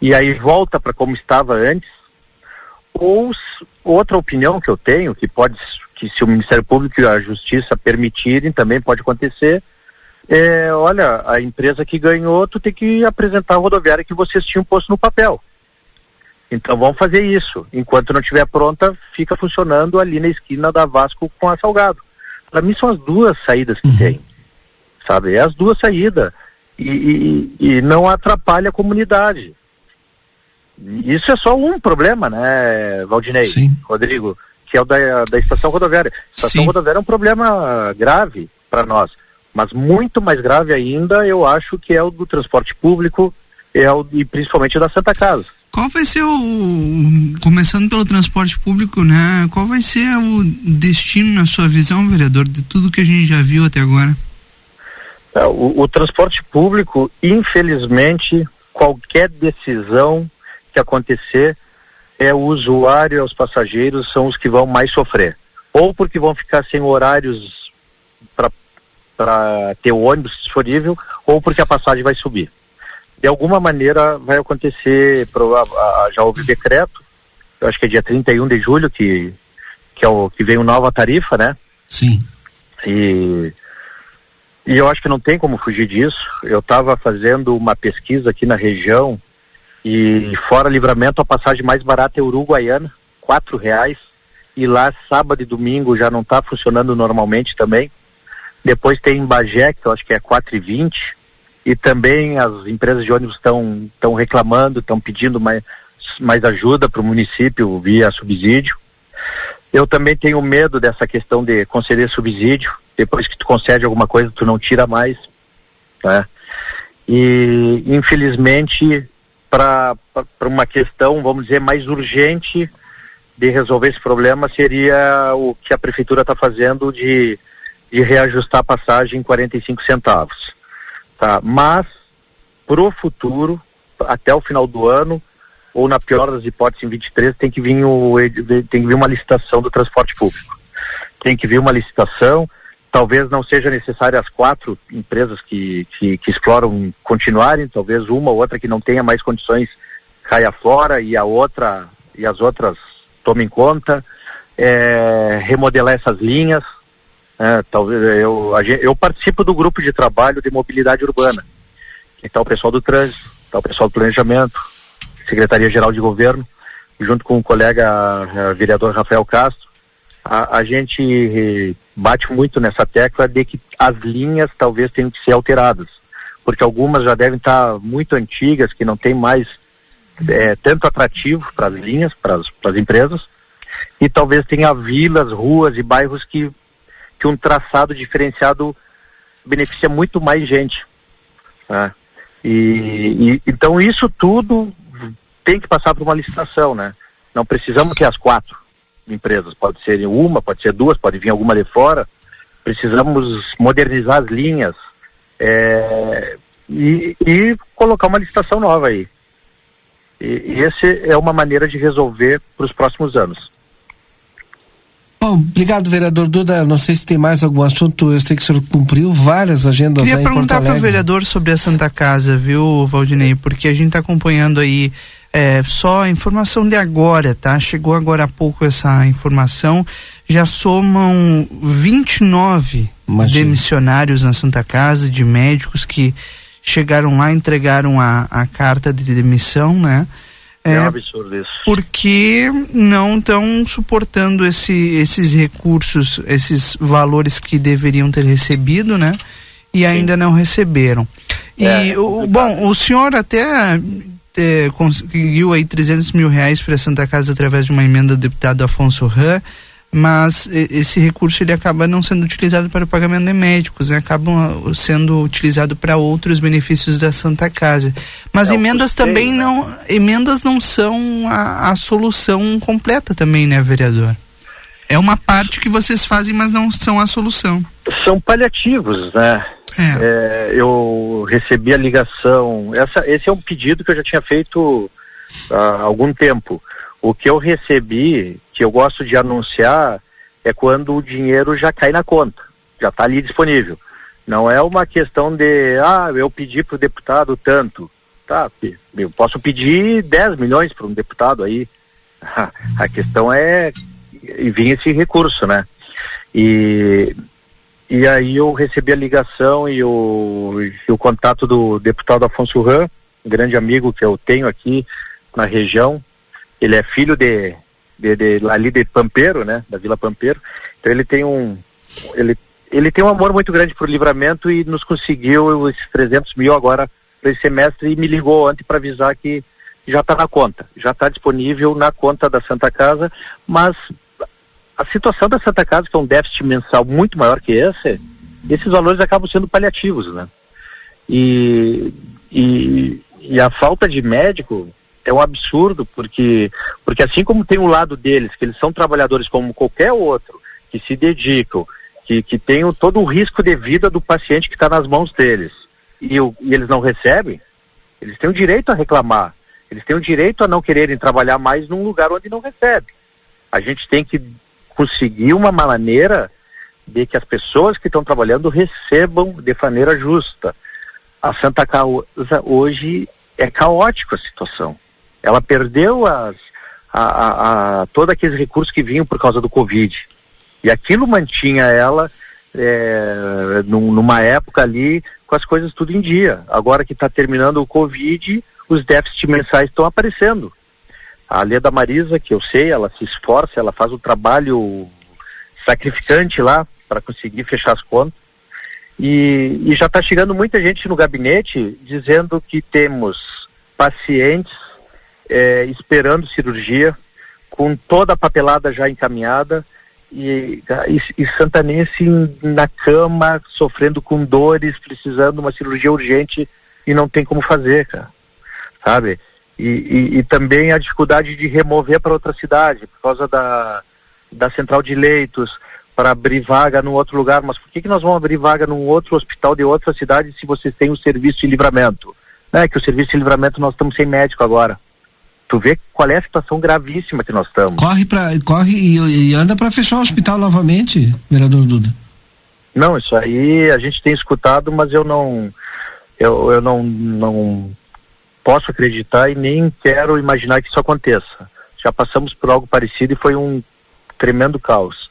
[SPEAKER 17] e aí volta para como estava antes, ou outra opinião que eu tenho, que pode, que se o Ministério Público e a Justiça permitirem, também pode acontecer, é, olha, a empresa que ganhou, tu tem que apresentar a rodoviária que vocês tinham posto no papel. Então vamos fazer isso. Enquanto não estiver pronta, fica funcionando ali na esquina da Vasco com a Salgado. Para mim são as duas saídas que uhum. tem. Sabe? É as duas saídas. E, e, e, não atrapalha a comunidade. Isso é só um problema, né, Valdinei? Sim. Rodrigo, que é o da, da estação rodoviária. A estação Sim. rodoviária é um problema grave para nós. Mas muito mais grave ainda, eu acho que é o do transporte público é o, e principalmente da Santa Casa.
[SPEAKER 1] Qual vai ser o, começando pelo transporte público, né? Qual vai ser o destino na sua visão, vereador, de tudo que a gente já viu até agora?
[SPEAKER 17] É, o, o transporte público, infelizmente, qualquer decisão que acontecer, é o usuário e os passageiros são os que vão mais sofrer. Ou porque vão ficar sem horários para ter o ônibus disponível, ou porque a passagem vai subir. De alguma maneira vai acontecer, pro, a, a, já houve decreto, eu acho que é dia 31 de julho que, que, é o, que vem uma nova tarifa, né?
[SPEAKER 2] Sim.
[SPEAKER 17] E, e eu acho que não tem como fugir disso. Eu estava fazendo uma pesquisa aqui na região e fora livramento a passagem mais barata é Uruguaiana, quatro reais. E lá sábado e domingo já não está funcionando normalmente também. Depois tem Bagé, que eu acho que é quatro e vinte. E também as empresas de ônibus estão estão reclamando, estão pedindo mais, mais ajuda para o município via subsídio. Eu também tenho medo dessa questão de conceder subsídio. Depois que tu concede alguma coisa, tu não tira mais. Né? E infelizmente para uma questão, vamos dizer, mais urgente de resolver esse problema seria o que a prefeitura está fazendo de, de reajustar a passagem em 45 centavos. Tá? Mas, para o futuro, até o final do ano, ou na pior das hipóteses, em 23, tem que vir, o, tem que vir uma licitação do transporte público. Tem que vir uma licitação, talvez não seja necessário as quatro empresas que, que, que exploram continuarem, talvez uma ou outra que não tenha mais condições caia fora e a outra e as outras tomem conta, é, remodelar essas linhas. É, talvez eu, eu participo do grupo de trabalho de mobilidade urbana. Está o pessoal do trânsito, está o pessoal do planejamento, Secretaria Geral de Governo, junto com o colega uh, vereador Rafael Castro, a, a gente bate muito nessa tecla de que as linhas talvez tenham que ser alteradas, porque algumas já devem estar muito antigas, que não tem mais é, tanto atrativo para as linhas, para as empresas, e talvez tenha vilas, ruas e bairros que, que um traçado diferenciado beneficia muito mais gente. Né? E, e, então isso tudo tem que passar por uma licitação, né? Não precisamos ter as quatro empresas, pode ser uma, pode ser duas, pode vir alguma de fora. Precisamos modernizar as linhas é, e, e colocar uma licitação nova aí. E, e esse é uma maneira de resolver para os próximos anos.
[SPEAKER 2] Bom, obrigado, vereador Duda. Não sei se tem mais algum assunto. Eu sei que o senhor cumpriu várias agendas
[SPEAKER 1] Queria
[SPEAKER 2] aí
[SPEAKER 1] perguntar para o vereador sobre a Santa Casa, viu, Valdinei? Porque a gente está acompanhando aí é, só a informação de agora, tá? Chegou agora há pouco essa informação. Já somam 29 Imagina. demissionários na Santa Casa, de médicos que chegaram lá, entregaram a, a carta de demissão, né?
[SPEAKER 17] É, é um absurdo isso.
[SPEAKER 1] Porque não estão suportando esse, esses recursos, esses valores que deveriam ter recebido, né? E ainda não receberam. E, é, o, bom, o senhor até é, conseguiu aí 300 mil reais para a Santa Casa através de uma emenda do deputado Afonso Ram mas esse recurso ele acaba não sendo utilizado para o pagamento de médicos, né? acabam uh, sendo utilizado para outros benefícios da Santa Casa. Mas é emendas custeio, também né? não, emendas não são a, a, solução completa também, né, vereador? É uma parte que vocês fazem, mas não são a solução.
[SPEAKER 17] São paliativos, né? É. É, eu recebi a ligação. Essa, esse é um pedido que eu já tinha feito há algum tempo. O que eu recebi, que eu gosto de anunciar, é quando o dinheiro já cai na conta, já está ali disponível. Não é uma questão de, ah, eu pedi para o deputado tanto. Tá, eu posso pedir 10 milhões para um deputado aí. A questão é vir esse recurso, né? E, e aí eu recebi a ligação e o, e o contato do deputado Afonso Ram, grande amigo que eu tenho aqui na região, ele é filho de, de, de ali de Pampeiro, né, da Vila Pampeiro. Então ele tem um ele ele tem um amor muito grande por livramento e nos conseguiu esses 300 mil agora para esse semestre e me ligou ontem para avisar que já está na conta, já está disponível na conta da Santa Casa, mas a situação da Santa Casa, que é um déficit mensal muito maior que esse, esses valores acabam sendo paliativos, né? E, e, e a falta de médico é um absurdo, porque, porque assim como tem o lado deles, que eles são trabalhadores como qualquer outro, que se dedicam, que, que tem todo o risco de vida do paciente que está nas mãos deles e, o, e eles não recebem, eles têm o direito a reclamar. Eles têm o direito a não quererem trabalhar mais num lugar onde não recebe. A gente tem que conseguir uma maneira de que as pessoas que estão trabalhando recebam de maneira justa. A Santa Causa hoje é caótica a situação. Ela perdeu as, a, a, a, todos aqueles recursos que vinham por causa do Covid. E aquilo mantinha ela é, num, numa época ali com as coisas tudo em dia. Agora que está terminando o Covid, os déficits mensais estão aparecendo. A Leda Marisa, que eu sei, ela se esforça, ela faz um trabalho sacrificante lá para conseguir fechar as contas. E, e já está chegando muita gente no gabinete dizendo que temos pacientes é, esperando cirurgia, com toda a papelada já encaminhada, e, e, e santanense na cama, sofrendo com dores, precisando de uma cirurgia urgente e não tem como fazer, cara. Sabe? E, e, e também a dificuldade de remover para outra cidade, por causa da, da central de leitos, para abrir vaga num outro lugar. Mas por que, que nós vamos abrir vaga num outro hospital de outra cidade se vocês têm o serviço de livramento? Não é que o serviço de livramento nós estamos sem médico agora. Tu vê qual é a situação gravíssima que nós estamos.
[SPEAKER 2] Corre para corre e, e anda para fechar o hospital novamente, vereador Duda.
[SPEAKER 17] Não, isso aí a gente tem escutado, mas eu não eu, eu não não posso acreditar e nem quero imaginar que isso aconteça. Já passamos por algo parecido e foi um tremendo caos.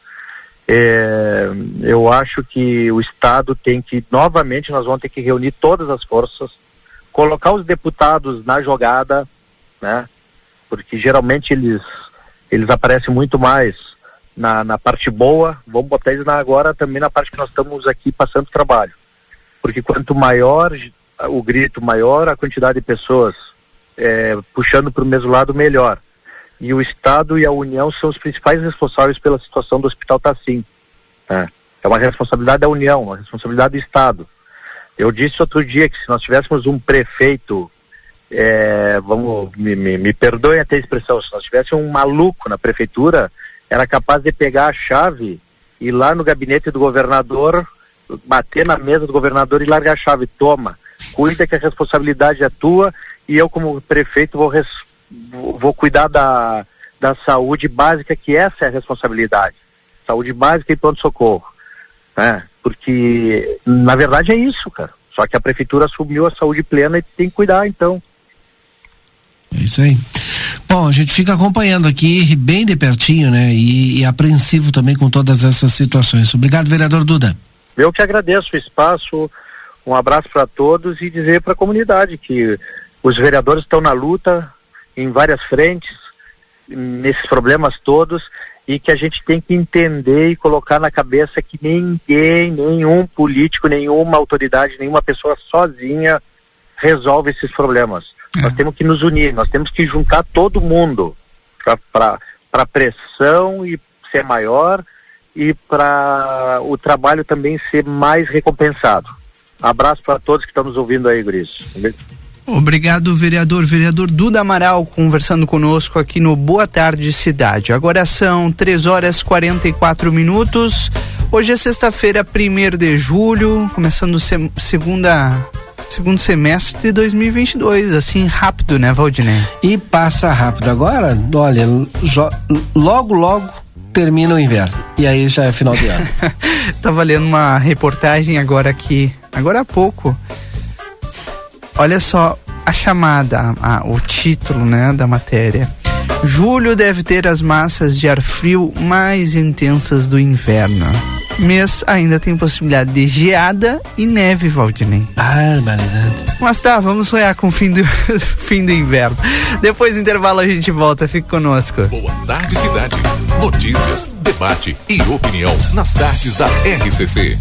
[SPEAKER 17] É, eu acho que o Estado tem que, novamente, nós vamos ter que reunir todas as forças, colocar os deputados na jogada, né? porque geralmente eles, eles aparecem muito mais na, na parte boa, vamos botar eles na, agora também na parte que nós estamos aqui passando trabalho. Porque quanto maior o grito, maior a quantidade de pessoas é, puxando para o mesmo lado, melhor. E o Estado e a União são os principais responsáveis pela situação do Hospital Tassim. Né? É uma responsabilidade da União, uma responsabilidade do Estado. Eu disse outro dia que se nós tivéssemos um prefeito é, vamos, me, me, me perdoem até a expressão, se nós tivéssemos um maluco na prefeitura, era capaz de pegar a chave e ir lá no gabinete do governador, bater na mesa do governador e largar a chave, toma, cuida que a responsabilidade é tua e eu como prefeito vou, res, vou cuidar da, da saúde básica, que essa é a responsabilidade. Saúde básica e pronto-socorro. Né? Porque, na verdade, é isso, cara. Só que a prefeitura assumiu a saúde plena e tem que cuidar, então.
[SPEAKER 2] É isso aí. Bom, a gente fica acompanhando aqui bem de pertinho, né? E, e apreensivo também com todas essas situações. Obrigado, vereador Duda.
[SPEAKER 17] Eu que agradeço o espaço, um abraço para todos e dizer para a comunidade que os vereadores estão na luta em várias frentes, nesses problemas todos, e que a gente tem que entender e colocar na cabeça que ninguém, nenhum político, nenhuma autoridade, nenhuma pessoa sozinha resolve esses problemas é. Nós temos que nos unir, nós temos que juntar todo mundo para a pressão e ser maior e para o trabalho também ser mais recompensado. Abraço para todos que estão nos ouvindo aí, Gris.
[SPEAKER 1] Obrigado, vereador. Vereador Duda Amaral conversando conosco aqui no Boa Tarde Cidade. Agora são 3 horas 44 minutos. Hoje é sexta-feira, 1 de julho, começando se segunda segundo semestre de 2022, assim rápido, né, Valdinei?
[SPEAKER 2] E passa rápido. Agora, olha, logo, logo termina o inverno. E aí já é final de ano.
[SPEAKER 1] Tava lendo uma reportagem agora aqui, agora há pouco. Olha só a chamada, a, o título, né, da matéria. Julho deve ter as massas de ar frio mais intensas do inverno mês ainda tem possibilidade de geada e neve, Valdinei.
[SPEAKER 2] Barbaridade.
[SPEAKER 1] Mas tá, vamos sonhar com o fim do, fim do inverno. Depois do intervalo a gente volta, fique conosco.
[SPEAKER 10] Boa tarde, cidade. Notícias, debate e opinião nas tardes da RCC.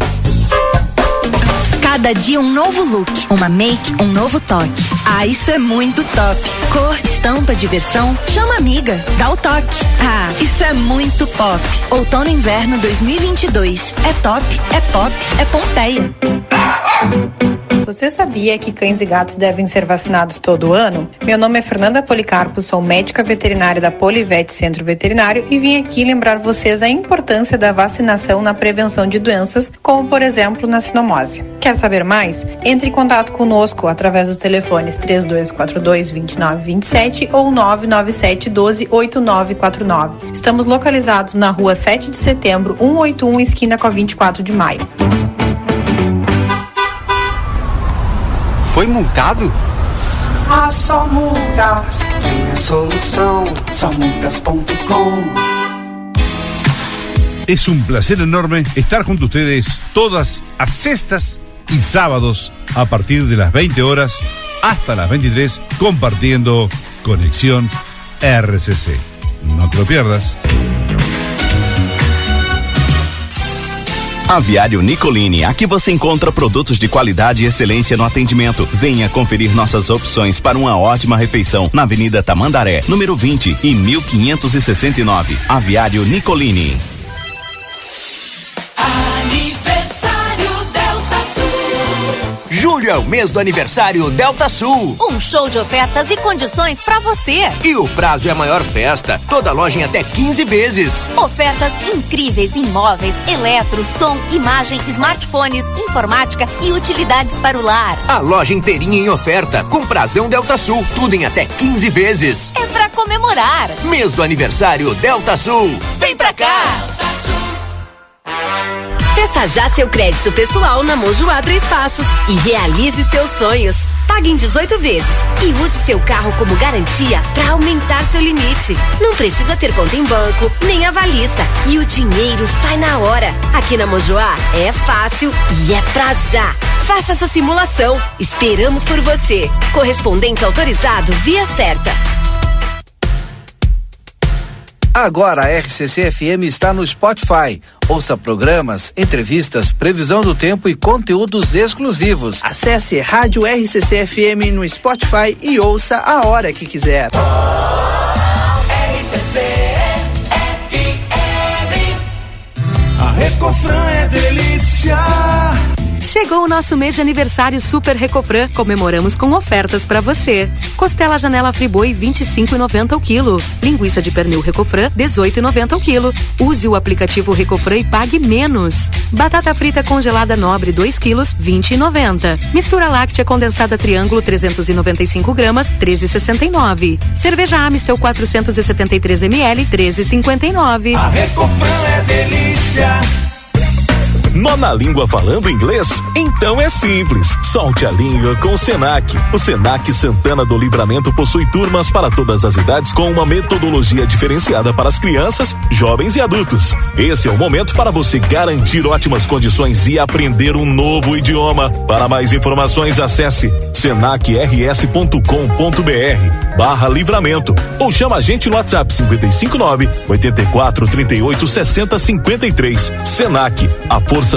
[SPEAKER 18] Cada dia um novo look, uma make, um novo toque. Ah, isso é muito top. Cor, estampa, diversão, chama amiga, dá o toque. Ah, isso é muito pop. Outono inverno 2022. É top, é pop, é Pompeia.
[SPEAKER 19] Você sabia que cães e gatos devem ser vacinados todo ano? Meu nome é Fernanda Policarpo, sou médica veterinária da Polivete Centro Veterinário e vim aqui lembrar vocês a importância da vacinação na prevenção de doenças, como por exemplo na sinomose. Quer saber mais? Entre em contato conosco através dos telefones 3242 2927 ou 997 12 8949. Estamos localizados na rua 7 de setembro, 181, esquina com a 24 de maio.
[SPEAKER 20] Foi multado?
[SPEAKER 21] Ah, só multas tem a solução. Somultas.com
[SPEAKER 22] Es un placer enorme estar junto a ustedes todas las sextas y sábados a partir de las 20 horas hasta las 23 compartiendo Conexión RCC. No te lo pierdas.
[SPEAKER 23] Aviário Nicolini, aqui você encontra produtos de qualidade e excelência no atendimento. Venha conferir nossas opções para uma ótima refeição na Avenida Tamandaré, número 20 e 1569. Aviário Nicolini.
[SPEAKER 24] Julho é o mês do aniversário Delta Sul.
[SPEAKER 25] Um show de ofertas e condições para você.
[SPEAKER 24] E o prazo é a maior festa. Toda loja em até 15 vezes.
[SPEAKER 25] Ofertas incríveis em móveis, eletro, som, imagem, smartphones, informática e utilidades para o lar.
[SPEAKER 24] A loja inteirinha em oferta, com prazão Delta Sul. Tudo em até 15 vezes.
[SPEAKER 25] É para comemorar.
[SPEAKER 24] Mês do aniversário Delta Sul.
[SPEAKER 25] Vem pra cá. Peça já seu crédito pessoal na Mojoá Três Passos e realize seus sonhos. Pague em 18 vezes e use seu carro como garantia para aumentar seu limite. Não precisa ter conta em banco, nem avalista. E o dinheiro sai na hora. Aqui na Mojoá é fácil e é pra já. Faça sua simulação. Esperamos por você. Correspondente autorizado via certa.
[SPEAKER 2] Agora a RCC FM está no Spotify. Ouça programas, entrevistas, previsão do tempo e conteúdos exclusivos.
[SPEAKER 1] Acesse Rádio RCC FM no Spotify e ouça a hora que quiser.
[SPEAKER 26] A Recofran é delícia.
[SPEAKER 27] Chegou o nosso mês de aniversário Super Recofran. Comemoramos com ofertas para você. Costela Janela Friboi 25,90 o quilo. Linguiça de pernil Recofran 18,90 o quilo. Use o aplicativo Recofran e pague menos. Batata frita congelada Nobre 2 quilos 20,90. Mistura láctea condensada Triângulo 395 gramas 13,69. Cerveja Amistel 473 ml 13,59.
[SPEAKER 26] A Recofran é delícia.
[SPEAKER 7] Nó na língua falando inglês? Então é simples. Solte a língua com o Senac. O Senac Santana do Livramento possui turmas para todas as idades com uma metodologia diferenciada para as crianças, jovens e adultos. Esse é o momento para você garantir ótimas condições e aprender um novo idioma. Para mais informações, acesse senacrs.com.br barra livramento ou chama a gente no WhatsApp 559 84 38 60 53. Senac, a força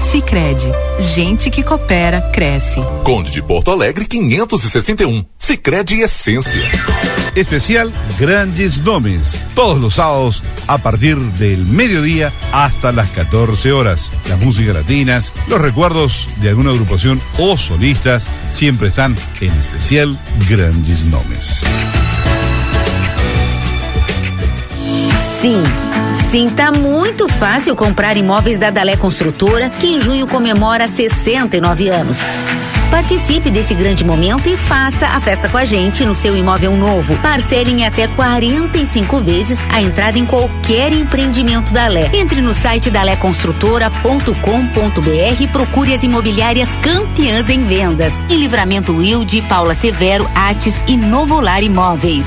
[SPEAKER 12] Sicredi, gente que coopera cresce.
[SPEAKER 10] Conde de Porto Alegre 561. Sicredi Essência.
[SPEAKER 22] Especial Grandes Nomes. Todos los sábados a partir del mediodía hasta las 14 horas. Las músicas latinas, los recuerdos de alguna agrupación o solistas siempre están en especial Grandes Nomes.
[SPEAKER 28] Sim. Sim, tá muito fácil comprar imóveis da Dalé Construtora, que em junho comemora 69 anos. Participe desse grande momento e faça a festa com a gente no seu imóvel novo. Parcele em até 45 vezes a entrada em qualquer empreendimento da Lé. Entre no site daléconstrutora.com.br e procure as imobiliárias campeãs em vendas. Em Livramento Wilde, Paula Severo, Ates e Novolar Imóveis.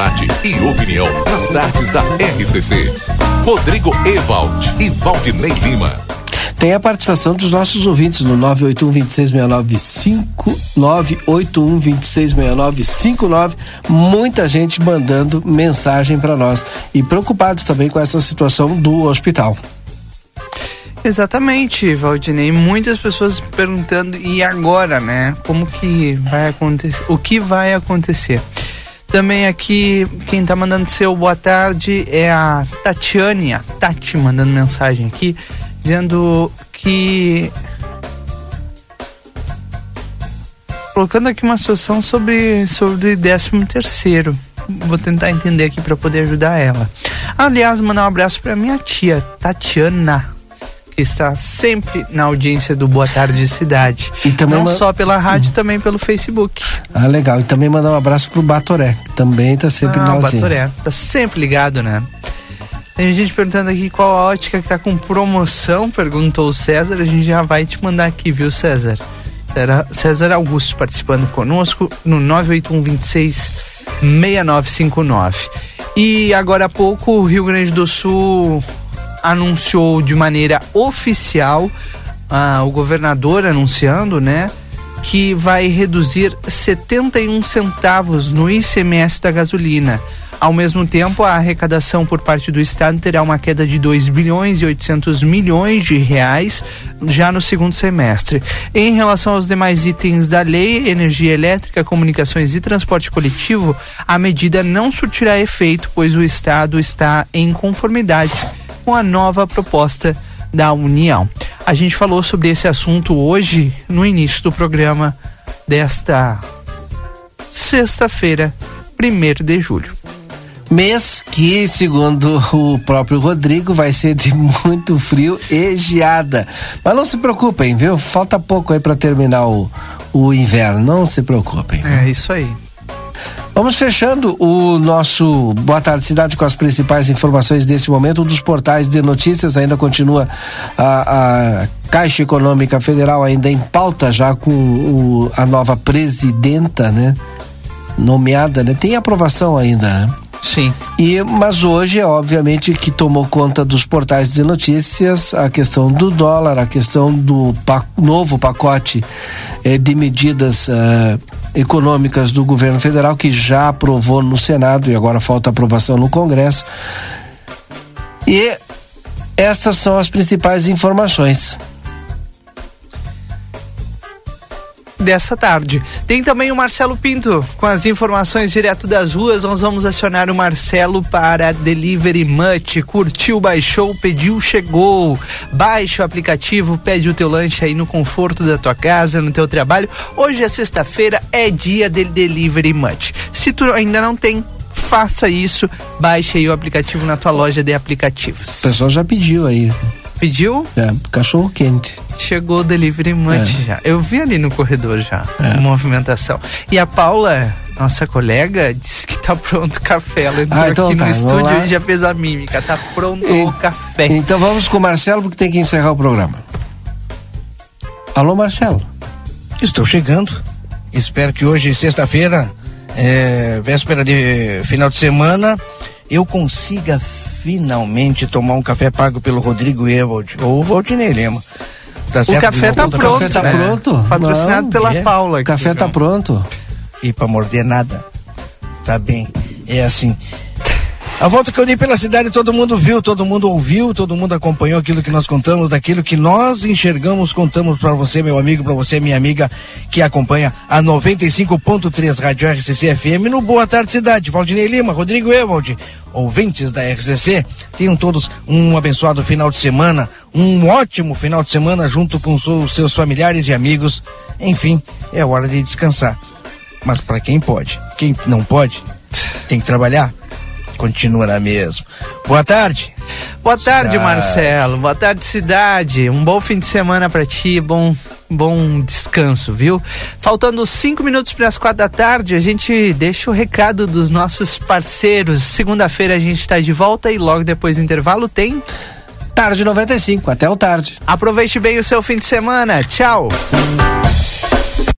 [SPEAKER 10] Debate e opinião nas tardes da RCC. Rodrigo Ewald e Valdinei Lima.
[SPEAKER 2] Tem a participação dos nossos ouvintes no 981-2669-5, 981-2669-59. Muita gente mandando mensagem para nós e preocupados também com essa situação do hospital.
[SPEAKER 1] Exatamente, Valdinei. Muitas pessoas perguntando e agora, né? Como que vai acontecer? O que vai acontecer? Também aqui, quem tá mandando seu boa tarde é a Tatiane, a Tati mandando mensagem aqui, dizendo que. Colocando aqui uma situação sobre, sobre 13 terceiro. Vou tentar entender aqui para poder ajudar ela. Aliás, mandar um abraço para minha tia, Tatiana que está sempre na audiência do Boa Tarde Cidade.
[SPEAKER 2] E também
[SPEAKER 1] Não
[SPEAKER 2] uma-
[SPEAKER 1] só pela rádio, também pelo Facebook.
[SPEAKER 2] Ah, legal. E também mandar um abraço pro Batoré, que também tá sempre
[SPEAKER 1] ah,
[SPEAKER 2] na audiência.
[SPEAKER 1] Batoré, tá sempre ligado, né? Tem gente perguntando aqui qual a ótica que tá com promoção, perguntou o César, a gente já vai te mandar aqui, viu, César? Era César Augusto participando conosco no 98126 6959. E agora há pouco o Rio Grande do Sul anunciou de maneira oficial, ah, o governador anunciando, né, que vai reduzir 71 centavos no ICMS da gasolina. Ao mesmo tempo, a arrecadação por parte do Estado terá uma queda de 2 bilhões e 800 milhões de reais já no segundo semestre. Em relação aos demais itens da lei, energia elétrica, comunicações e transporte coletivo, a medida não surtirá efeito, pois o Estado está em conformidade com a nova proposta da União. A gente falou sobre esse assunto hoje no início do programa desta sexta-feira, 1 de julho.
[SPEAKER 2] Mês que, segundo o próprio Rodrigo, vai ser de muito frio e geada. Mas não se preocupem, viu? Falta pouco aí para terminar o, o inverno. Não se preocupem.
[SPEAKER 1] É isso aí.
[SPEAKER 2] Vamos fechando o nosso Boa Tarde Cidade com as principais informações desse momento. Um dos portais de notícias ainda continua a, a Caixa Econômica Federal ainda em pauta já com o- a nova presidenta, né? Nomeada, né? Tem aprovação ainda, né?
[SPEAKER 1] Sim.
[SPEAKER 2] E, mas hoje, é obviamente, que tomou conta dos portais de notícias a questão do dólar, a questão do pa- novo pacote eh, de medidas eh, econômicas do governo federal, que já aprovou no Senado e agora falta aprovação no Congresso. E estas são as principais informações.
[SPEAKER 1] Dessa tarde. Tem também o Marcelo Pinto com as informações direto das ruas. Nós vamos acionar o Marcelo para Delivery Much. Curtiu, baixou, pediu, chegou. Baixa o aplicativo, pede o teu lanche aí no conforto da tua casa, no teu trabalho. Hoje é sexta-feira, é dia de Delivery Much. Se tu ainda não tem, faça isso. Baixe aí o aplicativo na tua loja de aplicativos.
[SPEAKER 2] O pessoal já pediu aí.
[SPEAKER 1] Pediu?
[SPEAKER 2] É, cachorro quente.
[SPEAKER 1] Chegou o delivery much
[SPEAKER 2] É.
[SPEAKER 1] já. Eu vi ali no corredor já, a movimentação. E a Paula, nossa colega, disse que tá pronto o café. Ela entrou
[SPEAKER 2] Ah, então
[SPEAKER 1] aqui
[SPEAKER 2] tá,
[SPEAKER 1] no estúdio
[SPEAKER 2] lá.
[SPEAKER 1] e já fez a mímica. Tá pronto o café.
[SPEAKER 2] Então vamos com o Marcelo, porque tem que encerrar o programa. Alô, Marcelo.
[SPEAKER 3] Estou chegando. Espero que hoje, sexta-feira, é, véspera de final de semana, eu consiga finalmente tomar um café pago pelo Rodrigo Ewald ou o Valdinei Lema. Tá
[SPEAKER 1] O café tá pronto,
[SPEAKER 2] café tá
[SPEAKER 1] né?
[SPEAKER 2] pronto?
[SPEAKER 1] Patrocinado
[SPEAKER 2] Não,
[SPEAKER 1] pela
[SPEAKER 3] é.
[SPEAKER 1] Paula.
[SPEAKER 2] O
[SPEAKER 1] aqui,
[SPEAKER 2] café tá pronto.
[SPEAKER 3] e para morder nada. Tá bem, é assim. A volta que eu dei pela cidade, todo mundo viu, todo mundo ouviu, todo mundo acompanhou aquilo que nós contamos, daquilo que nós enxergamos, contamos para você, meu amigo, para você, minha amiga, que acompanha a 95.3 Rádio RCC FM no Boa Tarde Cidade. Valdinei Lima, Rodrigo Evald, ouvintes da RCC, tenham todos um abençoado final de semana, um ótimo final de semana junto com os seus familiares e amigos. Enfim, é hora de descansar. Mas para quem pode, quem não pode, tem que trabalhar continua na mesma. Boa tarde.
[SPEAKER 1] Boa tarde. Marcelo. Boa tarde, cidade. Um bom fim de semana para ti, bom bom descanso, viu? Faltando cinco minutos para as quatro da tarde, a gente deixa o recado dos nossos parceiros. Segunda-feira a gente está de volta e logo depois do intervalo tem
[SPEAKER 2] Tarde 95, até o tarde.
[SPEAKER 1] Aproveite bem o seu fim de semana. Tchau.